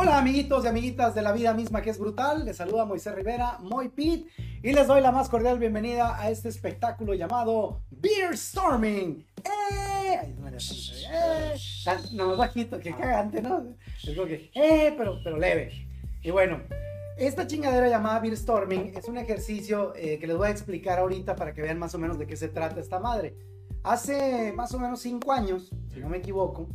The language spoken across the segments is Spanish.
Hola amiguitos y amiguitas de la vida misma que es brutal, les saluda Moisés Rivera, Moy Pit, y les doy la más cordial bienvenida a este espectáculo llamado Beer Storming. ¡Eh! ¡Eh! No, bajito, que cagante, ¿no? Es como que, ¡eh! Pero, pero leve. Y bueno, esta chingadera llamada Beer Storming es un ejercicio eh, que les voy a explicar ahorita para que vean más o menos de qué se trata esta madre. Hace más o menos cinco años, si no me equivoco,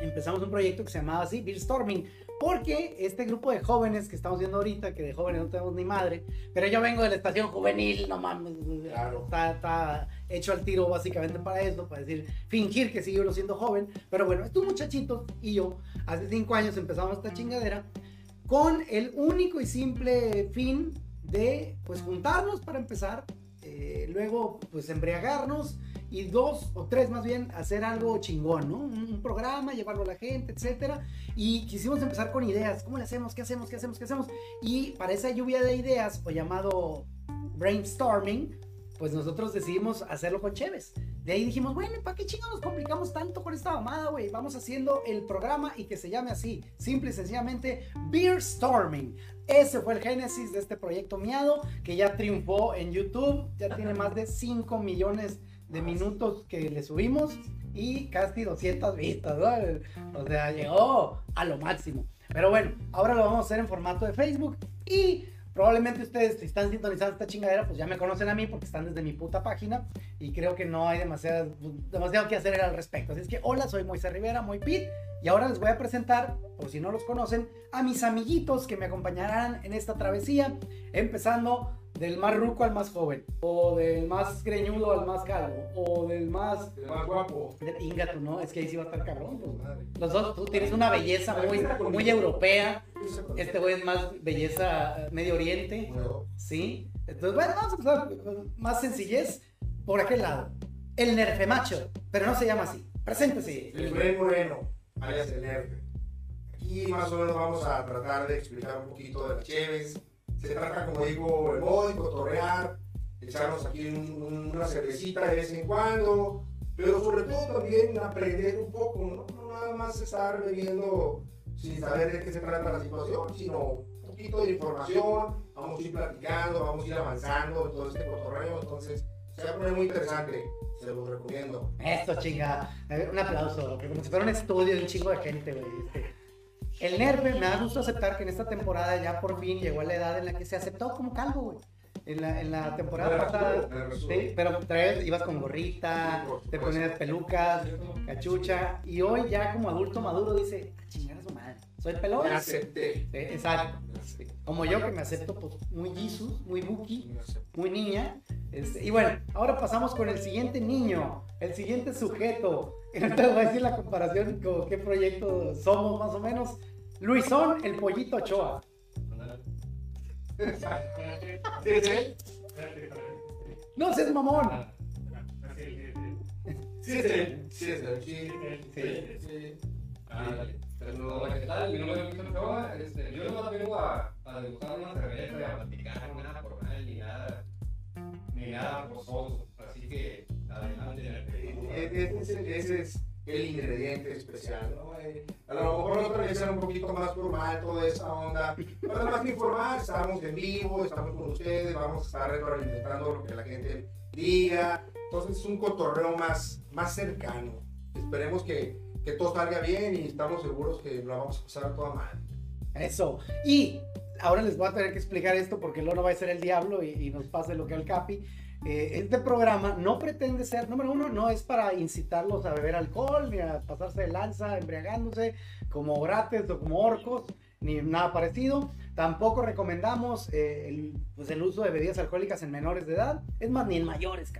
empezamos un proyecto que se llamaba así, Beer Storming, porque este grupo de jóvenes que estamos viendo ahorita, que de jóvenes no tenemos ni madre, pero yo vengo de la estación juvenil, no mames, está, hecho al tiro básicamente para eso, para decir, fingir que sigo siendo joven, pero bueno, estos muchachitos y yo, hace cinco años empezamos esta chingadera con el único y simple fin de, pues, juntarnos para empezar, eh, luego, pues, embriagarnos, y dos o tres más bien hacer algo chingón, ¿no? Un, programa, llevarlo a la gente, etcétera. Y quisimos empezar con ideas, ¿cómo le hacemos? ¿Qué hacemos? ¿Qué hacemos? ¿Qué hacemos? Y para esa lluvia de ideas, o llamado brainstorming, pues nosotros decidimos hacerlo con Cheves. De ahí dijimos, bueno, ¿para qué chingados nos complicamos tanto con esta mamada, güey? Vamos haciendo el programa y que se llame así, simple y sencillamente Beer Storming. Ese fue el génesis de este proyecto miado que ya triunfó en YouTube, ya tiene más de 5 millones de minutos que le subimos y casi 200 vistas, ¿no? O sea, llegó a lo máximo. Pero bueno, ahora lo vamos a hacer en formato de Facebook y probablemente ustedes si están sintonizando esta chingadera, pues ya me conocen a mí porque están desde mi puta página y creo que no hay demasiado, demasiado que hacer al respecto. Así es que hola, soy Moisés Rivera, muy pit y ahora les voy a presentar, por si no los conocen, a mis amiguitos que me acompañarán en esta travesía, empezando del más ruco al más joven, o del más greñudo al más calvo, o del más... más guapo. Ingato, ¿no? Es que ahí sí va a estar cabrón. Pues. Los dos, tú tienes una belleza muy, muy europea, este güey es más belleza Medio Oriente, ¿sí? Entonces, bueno, vamos a empezar más sencillez por aquel lado. El nerfe macho, pero no se llama así. Preséntese. El Bren Moreno, alias el nerfe. Aquí más o menos vamos a tratar de explicar un poquito de las cheves, se trata, como digo, el boy, cotorrear, echarnos aquí una cervecita de vez en cuando, pero sobre todo también aprender un poco, ¿no? no nada más estar bebiendo sin saber de qué se trata la situación, sino un poquito de información, vamos a ir platicando, vamos a ir avanzando en todo este cotorreo, entonces se va a poner muy interesante, se los recomiendo. Esto chinga, un aplauso, como si fuera un estudio de un chingo de gente, güey. El nerve, me da gusto aceptar que en esta temporada ya por fin llegó a la edad en la que se aceptó como calvo, güey. En la, en la temporada pasada, sí, pero vez ibas con gorrita, te ponías pelucas, cachucha, y hoy ya como adulto maduro dice, a soy pelón. Me acepté. exacto. Como yo que me acepto pues, muy Jesus, muy Buki, muy niña. Este, y bueno, ahora pasamos con el siguiente niño, el siguiente sujeto. Y no te voy a decir la comparación con qué proyecto somos más o menos. Luisón, el pollito Ochoa. No seas mamón. Sí, sí, sí, sí, sí. Pero, ¿qué tal? Mi nombre es Luis Ochoa. Este, yo no vengo a, a degustar una cerveza y a platicar nada formal ni nada, ni nada forzoso. Así que, adelante. Ese, ese es el ingrediente especial, ¿no? Eh, a lo mejor otra vez era un poquito más formal toda esa onda, pero nada más que informar, estamos en vivo, estamos con ustedes, vamos a estar retroalimentando lo que la gente diga, entonces es un cotorreo más, más cercano. Esperemos que, que todo salga bien y estamos seguros que lo vamos a pasar toda mal. Eso. Y ahora les voy a tener que explicar esto porque luego no va a ser el diablo y, y nos pase lo que al Capi. Eh, este programa no pretende ser, número uno, no es para incitarlos a beber alcohol, ni a pasarse de lanza, embriagándose como grates o como orcos, ni nada parecido. Tampoco recomendamos eh, el, pues el uso de bebidas alcohólicas en menores de edad, es más, ni en mayores.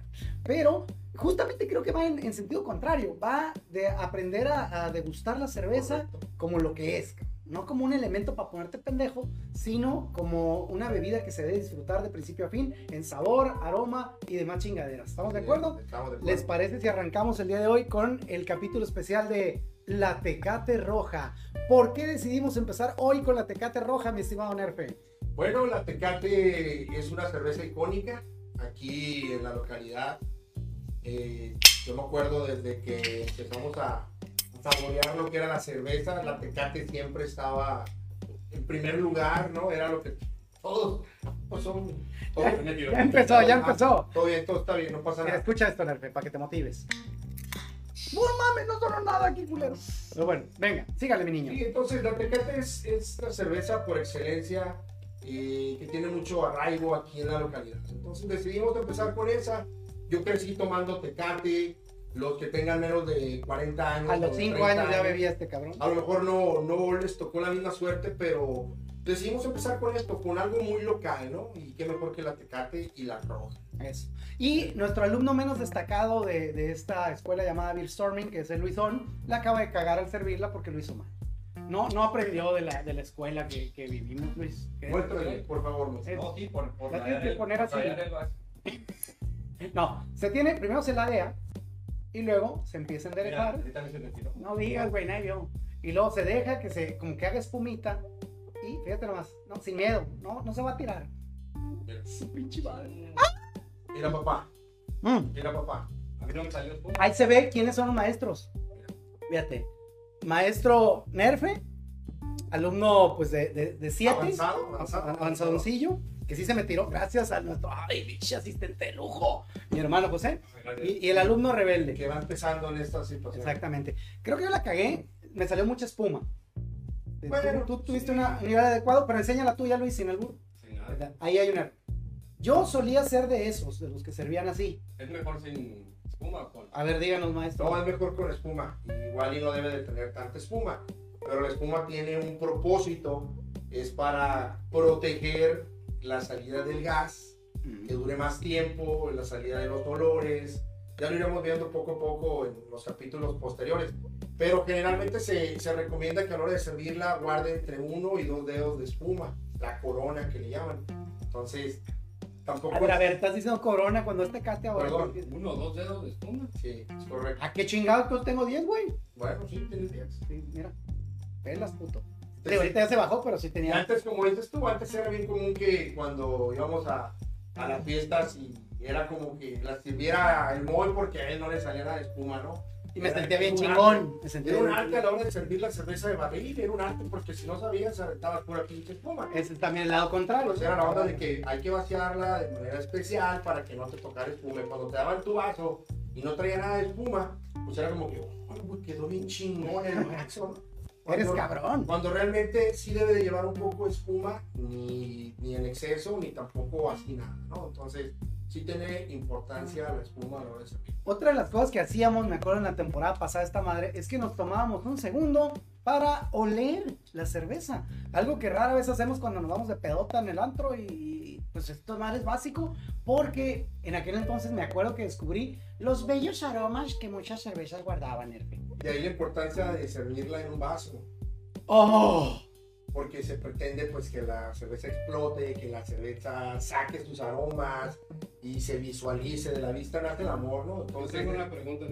Pero justamente creo que va en, sentido contrario, va de aprender a, degustar la cerveza como lo que es no como un elemento para ponerte pendejo, sino como una bebida que se debe disfrutar de principio a fin en sabor, aroma y demás chingaderas. ¿Estamos de acuerdo? Estamos de acuerdo. ¿Les parece si arrancamos el día de hoy con el capítulo especial de la Tecate Roja? ¿Por qué decidimos empezar hoy con la Tecate Roja, mi estimado Nerfe? Bueno, la Tecate es una cerveza icónica aquí en la localidad. Eh, yo me acuerdo desde que empezamos a saborear lo que era la cerveza, la Tecate siempre estaba en primer lugar, ¿no? Era lo que todos, pues son, todos Ya, ya empezó, ya empezó. Todo bien, todo está bien, no pasa nada. escucha esto, Nerfe, para que te motives. No mames, no sonó nada aquí, culero. Pero bueno, venga, sígale, mi niño. Sí, entonces la Tecate es, es la cerveza por excelencia eh, que tiene mucho arraigo aquí en la localidad. Entonces decidimos empezar con esa. Yo crecí tomando Tecate, los que tengan menos de 40 años. A los o 5 30 años ya bebía este cabrón. A lo mejor no, no les tocó la misma suerte, pero decidimos empezar con esto, con algo muy local, ¿no? Y qué mejor que la Tecate y la Roja. Eso. Y nuestro alumno menos destacado de, de esta escuela llamada Beer Storming, que es el Luisón, le acaba de cagar al servirla porque lo hizo mal. No, no aprendió de la, de la escuela que, que vivimos, Luis. Muéstrale, por favor, Luis. Es- No, sí, por, por La tienes que poner así. No, se tiene, primero se ladea y luego se empieza a Mira, me tiró. No digas, güey, nadie vio. Y luego se deja que se, como que haga espumita. Y fíjate nomás, no, sin miedo, no, no se va a tirar. Mira. Su pinche madre. Mira, papá. Mm. Mira, papá. A mí no me salió espuma. Ahí se ve quiénes son los maestros. Fíjate. Maestro Nerfe, alumno pues de 7, Avanzado, avanzado. avanzadoncillo, que sí se me tiró gracias a nuestro, ay, biche asistente de lujo, mi hermano José, y, y el alumno rebelde. Que va empezando en esta situación. Exactamente. Creo que yo la cagué, me salió mucha espuma. Tú- Bueno, tú, tuviste sí. una- un nivel adecuado, pero enseña la tuya, Luis, sin albur. Sin nada. Ahí hay una. Yo solía ser de esos, de los que servían así. Es mejor sin espuma o con. A ver, díganos, maestro. No, es mejor con espuma. Igual y no debe de tener tanta espuma. Pero la espuma tiene un propósito. Es para proteger la salida del gas, que dure más tiempo, la salida de los olores. Ya lo iremos viendo poco a poco en los capítulos posteriores. Pero generalmente se, se recomienda que a la hora de servirla guarde entre uno y dos dedos de espuma. La corona que le llaman. Entonces, tampoco... A ver, a ver, estás diciendo corona cuando este cate ahora. Perdón. Uno o dos dedos de espuma. Sí, es correcto. ¿A qué chingados? Yo tengo 10, güey. Bueno, sí, tienes 10. Sí, mira. Pelas, puto. Digo, ahorita ya se bajó, pero sí tenía. antes, como dices tú, antes era bien común que cuando íbamos a, a las fiestas y era como que las sirviera el mol porque a él no le de espuma, ¿no? Y me sentía bien chingón. arte. Me sentía Era un arte a la hora de servir la cerveza de barril, era un arte porque si no sabías, aventabas pura pinche espuma. Ese es también el lado contrario. Pues era la onda de que hay que vaciarla de manera especial para que no te tocara espuma. Y cuando te daban tu vaso y no traía nada de espuma, pues era como que, oh, quedó bien chingón el vaso. Eres Cuando- cabrón. cuando realmente sí debe de llevar un poco de espuma, ni, ni en exceso, ni tampoco así nada, ¿no? Entonces, sí tiene importancia la espuma a la hora de servir. Otra de las cosas que hacíamos, me acuerdo en la temporada pasada esta madre, es que nos tomábamos un segundo para oler la cerveza. Algo que rara vez hacemos cuando nos vamos de pedota en el antro y, pues esto madre es básico porque en aquel entonces me acuerdo que descubrí los bellos aromas que muchas cervezas guardaban, Erfe. De ahí la importancia de servirla en un vaso, ¡Oh! porque se pretende pues que la cerveza explote, que la cerveza saque sus aromas y se visualice de la vista nace el amor, ¿no? Yo Entonces, tengo una pregunta,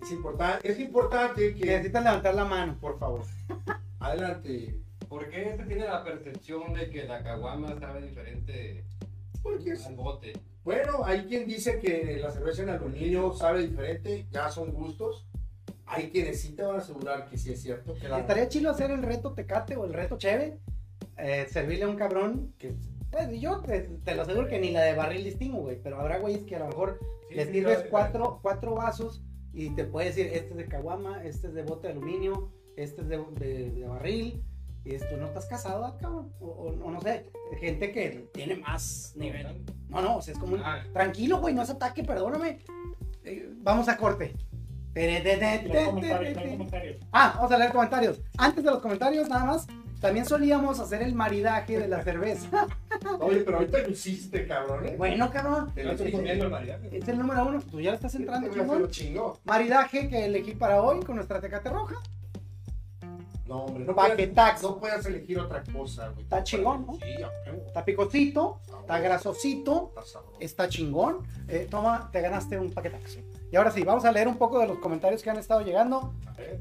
es, importante, es importante que, Necesitan levantar la mano. por favor, adelante. ¿Por qué este tiene la percepción de que la caguama sabe diferente Porque es- al bote? Bueno, hay quien dice que la cerveza en aluminio sabe diferente, ya son gustos. Hay quienes sí te van a asegurar que sí es cierto. Que la... Estaría chido hacer el reto Tecate o el reto Cheve. eh, servirle a un cabrón que. Pues yo te, te lo aseguro que ni la de barril distingo, güey. Pero habrá güeyes que a lo mejor Sí, le sí, sirves cuatro, cuatro vasos y te puede decir: este es de caguama, este es de bote de aluminio, este es de, de- de barril. Y tú no estás casado, ah, cabrón. O, no sé, gente que tiene más nivel. No, no, o sea, es como un. Ah, Tranquilo, güey, no es ataque, perdóname. Eh, vamos a corte. Los comentarios, los comentarios. Ah, vamos a leer comentarios. Antes de los comentarios, nada más, también solíamos hacer el maridaje de la cerveza. Oye, pero ahorita lo hiciste, cabrón. ¿eh? Bueno, cabrón, Te lo estoy hiciste. comiendo el maridaje. es el número uno. Tú ya le estás entrando, Este chingón. Maridaje que elegí para hoy con nuestra tecate roja. No, hombre, no Paquetax. puedes, no puedes elegir otra cosa, güey. Está chingón, ¿no? Sí. Está picosito, está grasosito, Está está chingón. Eh, toma, te ganaste un paquetaxo. Y ahora sí, vamos a leer un poco de los comentarios que han estado llegando.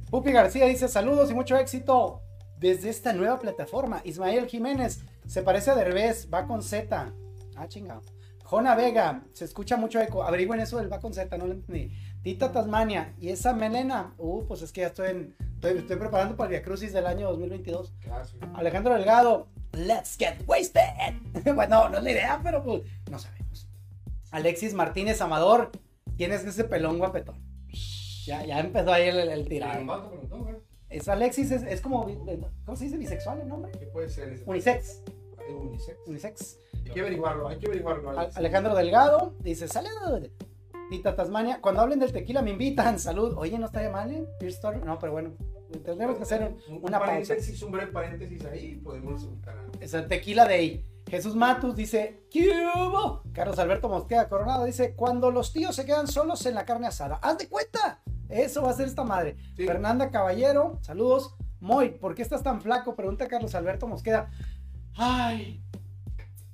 Pupi García dice saludos y mucho éxito desde esta nueva plataforma. Ismael Jiménez se parece a Derbez, va con Z. Ah, chingado. Jona Vega, se escucha mucho eco. Averigüen eso del va con Z, no lo entendí. Tita Tasmania, y esa melena, uh, pues es que ya estoy en Estoy, estoy preparando para el Via Crucis del año 2022. Ah, sí. Alejandro Delgado, let's get wasted. bueno, no es la idea, pero pues no sabemos. Alexis Martínez Amador, ¿quién es ese pelón guapetón? Ya, ya empezó ahí el, el, tirado. Es Alexis, es, es como, ¿cómo se dice? ¿Bisexual el nombre? ¿Qué puede ser ese? Unisex. Unisex. Unisex. Hay que averiguarlo, hay que averiguarlo. Alex. Alejandro Delgado dice, salud. Tita Tasmania, cuando hablen del tequila me invitan, salud. Oye, no estaría mal, ¿eh? Beer Store. No, pero bueno, tendremos que hacer un- Un una pausa. paréntesis, un breve paréntesis ahí, podemos a- Es el tequila day. Jesús Matus dice, ¿qué hubo? Carlos Alberto Mosqueda Coronado dice, cuando los tíos se quedan solos en la carne asada. ¡Haz de cuenta! Eso va a ser esta madre. Sí. Fernanda Caballero, saludos. Moy, ¿por qué estás tan flaco? Pregunta Carlos Alberto Mosqueda. Ay,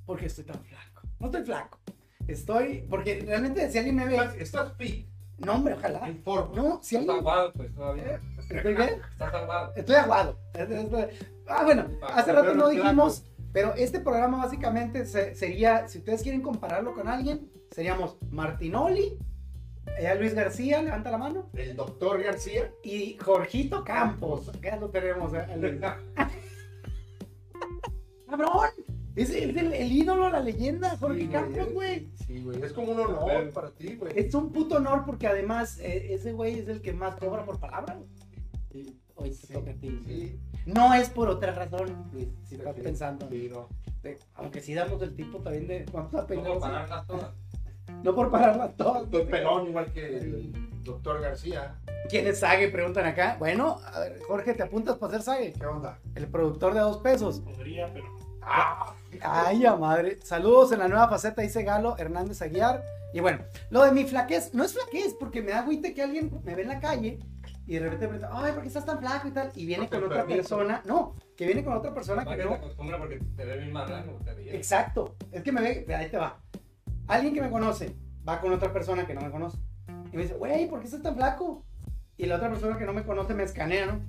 ¿por qué estoy tan flaco? No estoy flaco. Estoy, porque realmente si alguien me ve, Estás- Estás fit, no hombre, ojalá. en forma. No, si alguien, aguado, pues, todavía. ¿estoy bien? Está aguado. Estoy aguado. Ah, bueno, hace rato no dijimos, pero este programa básicamente se- sería, si ustedes quieren compararlo con alguien, seríamos Martinoli, eh, Luis García, levanta la mano, El doctor García. y Jorgito Campos. Acá lo tenemos. eh, ¡Cabrón! Es, el, el- el ídolo, la leyenda, Jorge Sí, Campos, güey. Sí, güey. Es como un honor para ti, güey. Es un puto honor porque además eh, ese güey es el que más cobra por palabra. güey. Hoy te Sí, toca a ti. Sí, No es por otra razón, Luis, si estás sí, pensando. sí, no. aunque sí damos el tipo también de. Vamos a No No por pararlas todas. Estoy pelón igual que el doctor García. ¿Quién es Sage? Preguntan acá. Bueno, a ver, Jorge, ¿te apuntas para ser Sage? ¿Qué onda? El productor de dos pesos. Podría, pero ¡Ah! Ay, ya madre. Saludos en la nueva faceta, dice Galo Hernández Aguiar. Y bueno, lo de mi flaquez, no es flaquez, porque me da agüite que alguien me ve en la calle y de repente me pregunta, ay, ¿por qué estás tan flaco y tal? Y viene te con otra persona. No, que viene con otra persona que que te no. acostumbra porque te ve bien marrano. te. Exacto. Es que me ve, ahí te va. Alguien que me conoce va con otra persona que no me conoce. Y me dice, güey, ¿por qué estás tan flaco? Y la otra persona que no me conoce me escanea, ¿no?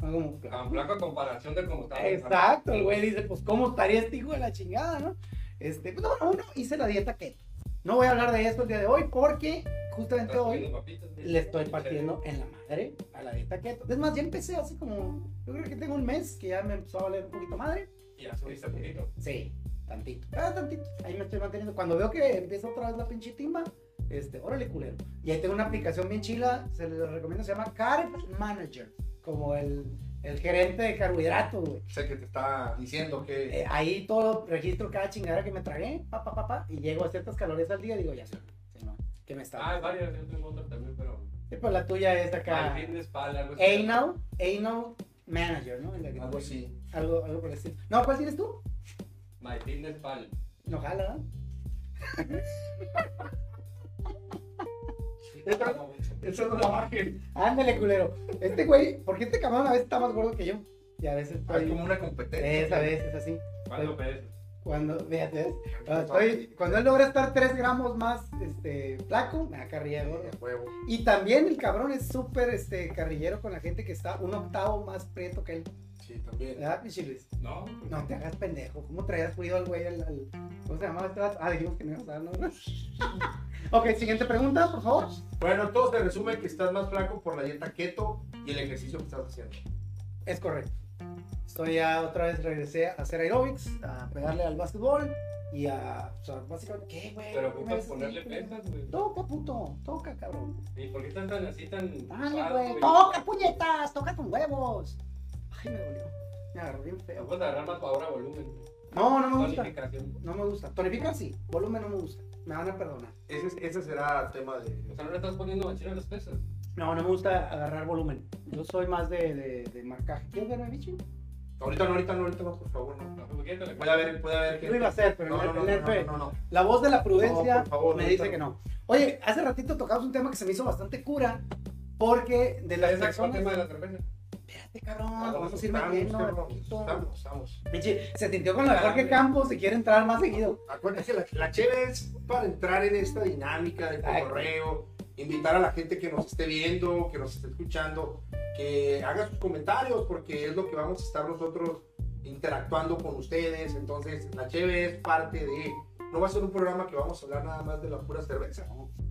No, como, Tan flaco a comparación de cómo estaba. Exacto, el güey dice, pues, ¿cómo estaría este hijo de la chingada, no? Este, pues, no, uno, hice la dieta keto. No voy a hablar de esto el día de hoy porque justamente hoy papitas, le estoy partiendo en la madre a la dieta keto. Es más, ya empecé así como, yo creo que tengo un mes que ya me empezó a valer un poquito madre. Y ya subiste un poquito. Sí, tantito. Ah, tantito. Ahí me estoy manteniendo. Cuando veo que empieza otra vez la pinche timba, este, órale, culero. Y ahí tengo una aplicación bien chila, se les recomiendo, se llama Carb Manager. Como el, el gerente de carbohidratos, güey. Sé que te está diciendo que. Eh, ahí todo registro cada chingadera que me tragué, pa, pa, pa, pa, y llego a ciertas calorías al día y digo, ya sé, sí, no, que me está. Ah, hay varias, yo tengo otra también, pero. Sí, pues la tuya es acá. Al fin de espalda, algo así. Anal, Anal Manager, ¿no? En la que- Algo así. Algo, algo por el estilo. No, ¿cuál tienes tú? My Fitness Pal. No jala, ¿no? Eso no la bajen. Ándale, culero. Este güey, porque este cabrón a veces está más gordo que yo. Y a veces Ah, Es estoy. como una competencia. Esa vez es así. ¿Cuánto pesas? Cuando, fíjate. Cuando, estoy, cuando él logra estar 3 gramos más este, flaco, me da huevo. Y también el cabrón es súper este, carrillero con la gente que está un octavo más prieto que él. Sí, también. ¿Verdad, Luis? No. No te hagas pendejo. ¿Cómo traías cuidado al güey? Al, al- ¿Cómo se llamaba este? Ah, dijimos que no íbamos a dar nombres. ok, siguiente pregunta, por favor. Bueno, todo se resume que estás más flaco por la dieta keto y el ejercicio que estás haciendo. Es correcto. Estoy ya otra vez regresé a hacer aerobics, a pegarle al básquetbol y a. O sea, básicamente, ¿qué, güey? Pero ¿Por qué me ocupas ponerle pesas, güey. Toca, puto. Toca, cabrón. ¿Y por qué están tan así tan. Dale, güey. Toca, puñetas. Toca con huevos. Ay, me dolió. Me agarró bien No feo. puedes agarrar más ahora volumen. No, no me gusta. Tonificación. No me gusta. Tonificar sí. Volumen no me gusta. Me van a perdonar. Ese, ese será tema de. O sea, no le estás poniendo machina a las pesas. No, no me gusta agarrar volumen. Yo soy más de, de, de marcaje. ¿Quieres verme, bicho? Ahorita no, ahorita no, ahorita no, por favor, no. Pues, ¿qué te le- Puede haber, puede haber. Yo lo iba a hacer, pero no, el- no, no, el no, Nerfe- no, no, no. La voz de la prudencia No, por favor, me dice no. que no. Oye, hace ratito tocamos un tema que se me hizo bastante cura. Porque de las ¿Ese es el personas. tema de la cerveza? Espérate, cabrón. Ah, Vamos a ir metiendo de poquito. Estamos, estamos. Pinche, se tintió con la de Jorge Campos y quiere entrar más seguido. Acuérdate que la, la es para entrar en esta dinámica de Exacto. correo, invitar a la gente que nos esté viendo, que nos esté escuchando, que haga sus comentarios, porque es lo que vamos a estar nosotros interactuando con ustedes. Entonces, la cheve es parte de. No va a ser un programa que vamos a hablar nada más de la pura cerveza,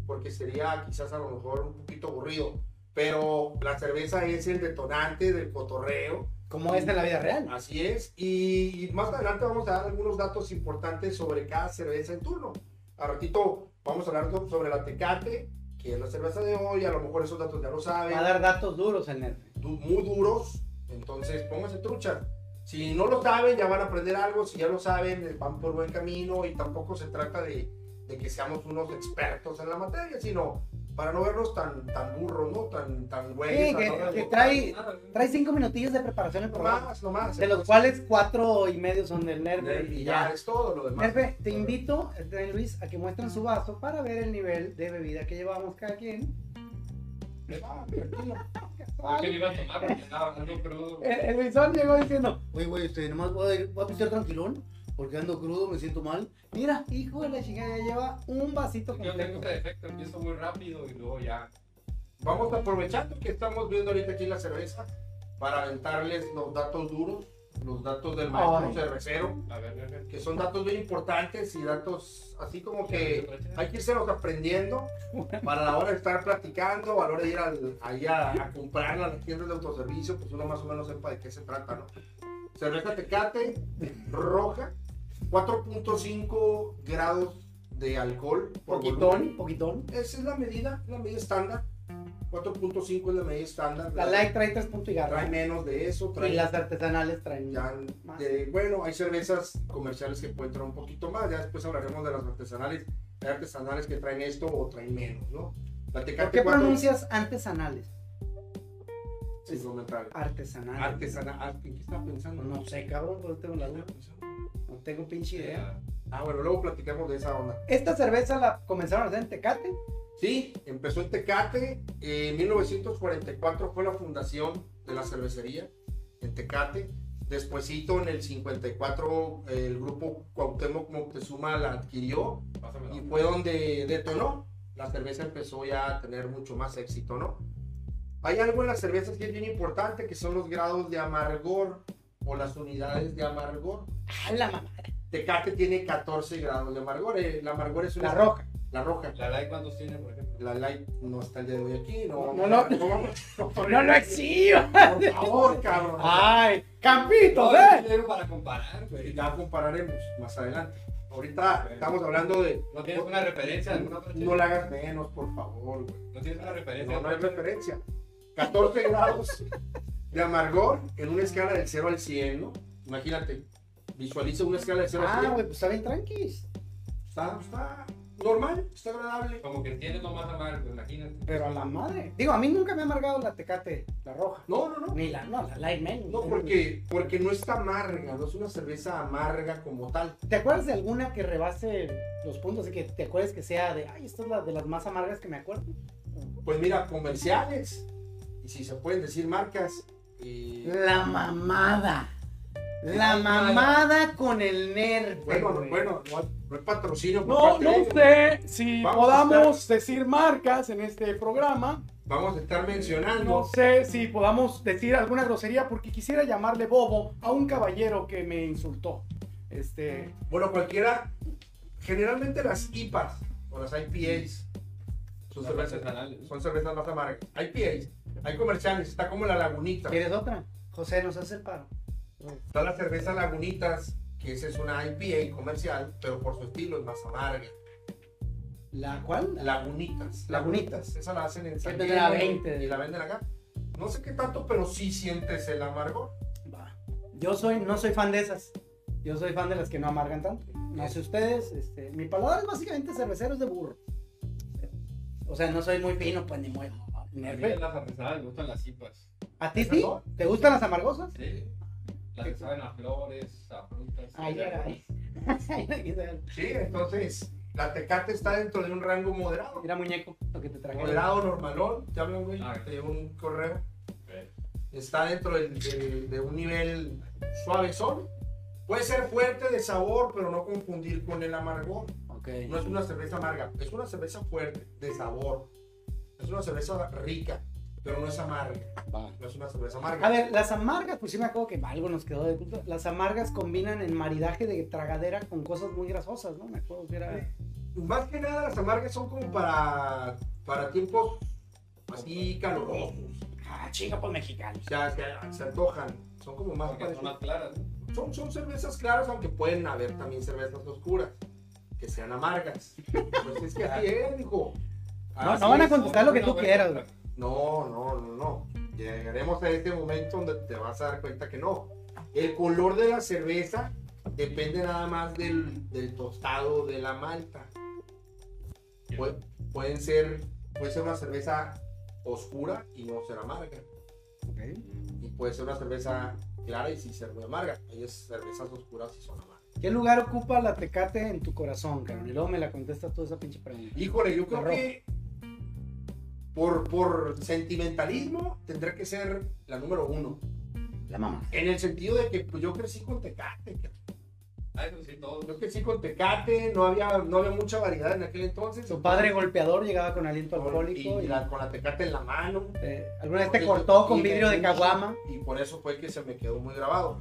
porque sería quizás a lo mejor un poquito aburrido. Pero la cerveza es el detonante del cotorreo. Como es en la vida real. Así es, y, más adelante vamos a dar algunos datos importantes sobre cada cerveza en turno. A ratito vamos a hablar sobre la Tecate, que es la cerveza de hoy, a lo mejor esos datos ya lo saben, Va a dar datos duros el nerd. du- muy duros, entonces pónganse trucha. Si no lo saben, ya van a aprender algo, si ya lo saben, van por buen camino y tampoco se trata de, de que seamos unos expertos en la materia, sino para no vernos tan, tan burros, ¿no? Tan, tan güeyes. Sí, que- trae- Trae cinco minutillos de preparación el programa. más, no más. De los cuales cuatro y medio son del Nerve Y ya ya. es todo lo demás. Nerve, te invito, este, Luis, a que muestren su vaso para ver el nivel de bebida que llevamos cada quien. Ah, tranquilo. ¿Por qué no iba a tomar? Porque estaba ando crudo. El, el Luisón llegó diciendo, oye, güey, este, nomás voy a, voy a pistear tranquilón porque ando crudo, me siento mal. Mira, hijo de la chingada, ya lleva un vasito Yo tengo completo. ese defecto, empiezo muy rápido y luego ya. Vamos aprovechando que estamos viendo ahorita aquí la cerveza para aventarles los datos duros, los datos del maestro Ay. cervecero, A ver, a ver. que son datos bien importantes y datos así como que hay que irselos aprendiendo para la hora de estar platicando, a la hora de ir al- ahí a, a comprar a las tiendas de autoservicio, pues uno más o menos sepa de qué se trata, ¿no? Cerveza Tecate, roja, 4.5 grados de alcohol por volumen. Poquitón, poquitón. Esa es la medida, la medida estándar. 4.5 es la medida estándar. La light trae tres puntos y trae garra. menos de eso. Trae Y las artesanales traen ya más. de- bueno, hay cervezas comerciales que pueden traer un poquito más. Ya después hablaremos de las artesanales. Hay artesanales que traen esto o traen menos, ¿no? La ¿Por qué pronuncias artesanales? Sin comentario. Artesanales. Artesanal. ah, ¿En qué estaba pensando? No sé, cabrón, no tengo la duda. No tengo pinche idea. Ah, bueno, luego platicamos de esa onda. Esta cerveza la comenzaron a hacer en Tecate. Sí, empezó en Tecate. En 1944 fue la fundación de la cervecería en Tecate. Despuésito, en el 54, el grupo Cuauhtémoc Moctezuma la adquirió y fue donde detonó. La cerveza empezó ya a tener mucho más éxito, ¿no? Hay algo en las cervezas que es bien importante, que son los grados de amargor o las unidades de amargor. ¡A la mamá! Tecate tiene 14 grados de amargor. eh, La amargor es una... La roja. La roja. La light, ¿cuántos tiene, por ejemplo? La light no está el día de hoy aquí, no. No, no. no, ¡No lo exhiba! Por favor, cabrón. ¡Ay! ¡Campitos, No, eh! quiero para comparar, güey. Ya compararemos más adelante. Ahorita estamos hablando de. ¿No tienes una referencia de alguna otra No la hagas menos, por favor, güey. ¿No tienes una referencia? No, no hay referencia. 14 grados de amargor en una escala del 0 al 100, ¿no? Imagínate. Visualiza una escala del 0 al Ah, 100. güey, pues está bien tranquis. Está, está normal, está agradable. Como que tiene lo más amargo, imagínate. Pero a la madre. Digo, a mí nunca me ha amargado la Tecate, la roja. No, no, no. Ni la, no, la light menos. No, porque, porque no está amarga, no es una cerveza amarga como tal. ¿Te acuerdas de alguna que rebase los puntos y que te acuerdes que sea de, ay, esta es la de las más amargas que me acuerdo? Pues mira, comerciales. Y si se pueden decir marcas. La mamada. La mamada con el nerf. bueno, güey. bueno, no, no es patrocinio. por No, parte de no ellos. sé si Vamos podamos decir marcas en este programa. Vamos a estar No mencionando. sé si podamos decir alguna grosería porque quisiera llamarle bobo a un caballero que me insultó. Este, Bueno, cualquiera. Generalmente las IPAs o las IPAs son cervezas, son cervezas más amargas. IPAs, hay comerciales, está como la Lagunita. ¿Quieres otra? José, nos hace el paro. Está la cerveza Lagunitas, que esa es una IPA comercial, pero por su estilo es más amarga. ¿La cuál? Lagunitas. Lagunitas. Esa la hacen en San Diego 20. y la venden acá. No sé qué tanto, pero sí sientes el amargor. Va. Yo soy, no soy fan de esas. Yo soy fan de las que no amargan tanto. No sé ustedes, este, mi paladar es básicamente cervecero es de burro. O sea, no soy muy fino, pues ni muevo. A mí Nerve. las artesanales me gustan las cipas. ¿A ti ¿Esas sí? ¿Te gustan las amargosas? Sí. Las que saben a flores, a frutas. Ay, a ay, Sí, entonces la Tecate está dentro de un rango moderado. Mira, muñeco, lo que te traje. Moderado, normalón. Te hablan, güey. Ah. Te llevo un correo. Ok. Está dentro del- del- de un nivel suave Puede ser fuerte de sabor, pero no confundir con el amargor. Ok. No es una cerveza amarga, es una cerveza fuerte, de sabor. Es una cerveza rica, pero no es amarga. Va. No es una cerveza amarga. A ver, las amargas, pues sí me acuerdo que algo nos quedó de culto. Las amargas combinan en maridaje de tragadera con cosas muy grasosas, ¿no? Me acuerdo que era. Más que nada, las amargas son como para, para tiempos así calurosos. Ah, chinga, pues mexicanos. O sea, se, se antojan. Son como más Porque son más claras. ¿no? Son, son cervezas claras, aunque pueden haber también cervezas oscuras, que sean amargas. Pues es que así es, hijo. No, Así no van a es. contestar lo que tú quieras, güey. No, no, no, no. Llegaremos a este momento donde te vas a dar cuenta que no. El color de la cerveza depende nada más del, del tostado de la malta. Pue- pueden ser, puede ser una cerveza oscura y no ser amarga. Y puede ser una cerveza clara y sí ser muy amarga. Hay cervezas oscuras y son amargas. ¿Qué lugar ocupa la tecate en tu corazón, cabrón? Y luego me la contesta toda esa pinche pregunta. Híjole, yo creo que por, por sentimentalismo tendrá que ser la número uno. La mamá. En el sentido de que pues, yo crecí con Tecate. eso sí, todo. Yo crecí con Tecate, no había, no había mucha variedad en aquel entonces. Tu padre golpeador llegaba con aliento Con- alcohólico y y, la- con la Tecate en la mano. eh, alguna vez te cortó con vidrio de caguama. Y por eso fue que se me quedó muy grabado.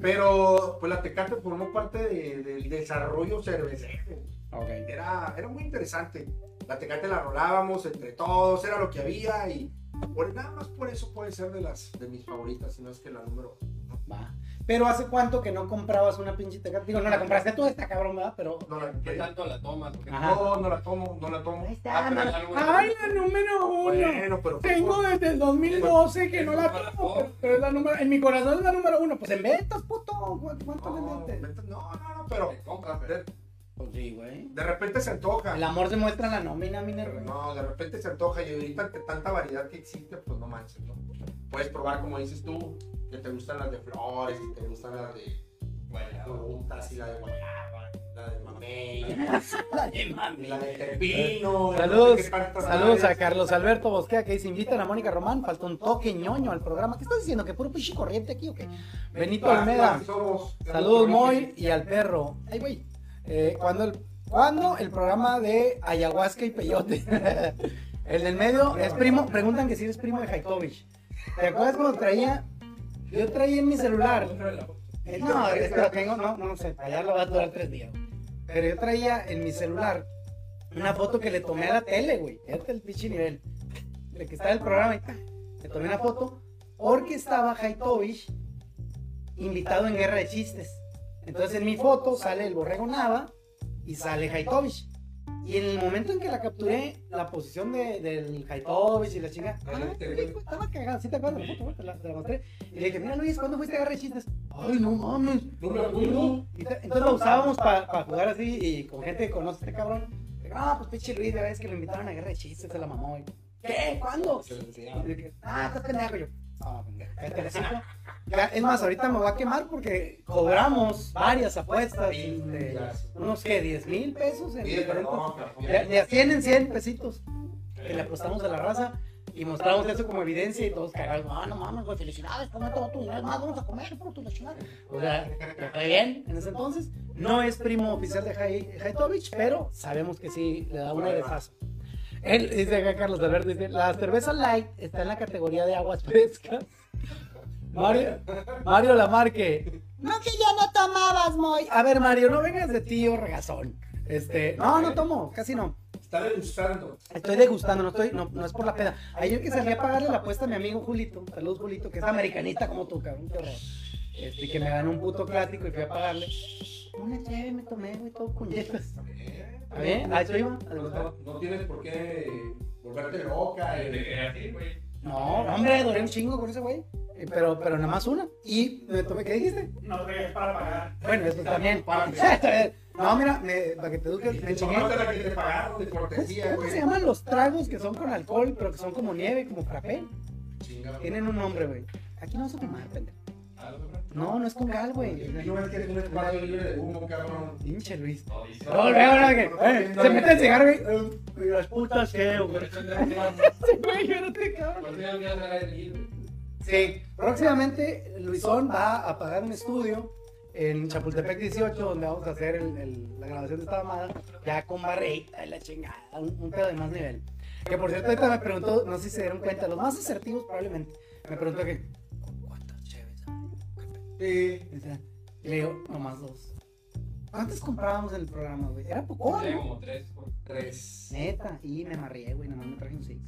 Pero pues la Tecate formó parte de- del desarrollo cervecero. Ok. Era, era muy interesante. La Tecate la rolábamos entre todos, era lo que había y por, nada más por eso puede ser de las de mis favoritas, si no es que la número uno. Va. Pero hace cuánto que no comprabas una pinche tecate. Digo, no la compraste tú esta cabrón, ¿verdad? Pero. No la, ¿Qué tanto la tomas? No, no la tomo, no la tomo. Ahí está, Ah, número Ay, la número uno. Bueno, pero Tengo desde el 2012 que no la tomo, pero, pero es la número, en mi corazón es la número uno. Pues en ventas, puto. ¿Cu- ¿Cuánto le no, metes? vete- no, no, no, pero Te compras, pero- Pues sí, güey. de repente se antoja. El amor se muestra en la nómina, mi Pero no, de repente se antoja y ahorita ante tanta variedad que existe, pues no manches, ¿no? Puedes probar, como dices tú, que te gustan las de flores, y te gustan las de frutas, y la de guayaba, la de mamey, La de y mami. la de pepino. Saludos, saludos a. Carlos Alberto Bosquea que dice invitan a Mónica Román, falta un toque ñoño al programa. ¿Qué estás diciendo? ¿Que puro pinche corriente aquí o qué? Benito Almeda, saludos Moy y al perro. Ay, güey. Eh, ¿cuándo, el, ¿Cuándo el programa de ayahuasca y peyote? el del medio es primo, preguntan que si eres primo de Haitovich. ¿Te acuerdas cuando traía? Yo traía en mi celular. No, es que lo tengo, no, no sé, allá lo va a durar tres días. Pero yo traía en mi celular una foto que le tomé a la tele, güey. Fíjate el pinche nivel. De que estaba el programa y le tomé una foto porque estaba Haitovich invitado en Guerra de Chistes. Entonces en mi foto sale el borrego Nava y sale Haitovich. Y en el momento en que la capturé, la posición de, del Haitovich y la chinga, ah, estaba cagada, ¿sí te acuerdas de la foto? Te la, te la mostré. Y le dije, mira Luis, ¿cuándo fuiste a de Chistes? Ay, no mames. No me acuerdo. Entonces lo usábamos para jugar así y con gente que conoce a este cabrón. Ah, pues pinche Luis, ya ves que lo invitaron a de Chistes, se la mamó. Y, ¿Qué? ¿Cuándo? Y ah, estás pendejo. Yo, ah. Ya, Es más, ahorita me voy a quemar porque cobramos varias apuestas. este, unos que 10 mil pesos en diferentes- perdón, pero- de, de a 100 en 100 pesitos que le apostamos a la raza y mostramos eso como evidencia y todos cagados. Ah, no mames, güey, felicidades, toma todo tu dinero, más vamos a comer, por tu chingada. O sea, fue bien en ese entonces. No es primo oficial de Hai- Haitovich, pero sabemos que sí le da una de paso. Él dice acá Carlos Alberto, dice, la cerveza light está en la categoría de aguas frescas. Mario, Mario Lamarque. No que ya no tomabas, Moy. A ver, Mario, no vengas de tío regazón. Este, no, no tomo, casi no. Está degustando. Estoy degustando, no estoy, no, no es por la peda. Ayer que salí a pagarle la apuesta a mi amigo Julito, saludos Julito, que es americanista como tú, cabrón, qué horror. Este, y que me ganó un puto clásico y fui a pagarle. Una chévere me tomé, güey, todo hierbas. ¿A ver? ¿A eso iba? No, no tienes por qué volverte loca. y- Así, güey. No, no, hombre, duré un chingo con ese güey. Eh, Pero, pero nada más una. Y me tomé, ¿qué dijiste? No te para pagar. Bueno, eso también. No, mira, me- para que te eduques, me chingué. Tomaste la que te pagaron de cortesía, ¿Cómo se llaman los tragos que son con alcohol, pero que son como nieve, como frappé? Chingado. Tienen un nombre, güey. Aquí no se tomar, pendejo. No, no es con gal, güey. No ves que eres un espacio libre de humo, cabrón. Pinche Luis. No, luego, luego, que, eh, se mete el cigarro, güey. eh, y las putas, ¿qué, güey? Ese güey, cabrón. ¿Por qué no quieres hablar de libre? Sí, próximamente Luisón va a pagar un estudio en Chapultepec 18, donde vamos a hacer el- el- la grabación de esta mamada, ya con barrita y la chingada, un, un pedo de más nivel. Que por cierto, ahorita me preguntó, no sé si se dieron cuenta, los más asertivos probablemente, me preguntó que. Sí. Y le digo, nomás dos. ¿Cuántas comprábamos en el programa, güey? Era poco, Tenía ¿no? como tres por Tres. Neta, y me amarré, güey, nada más me traje un six.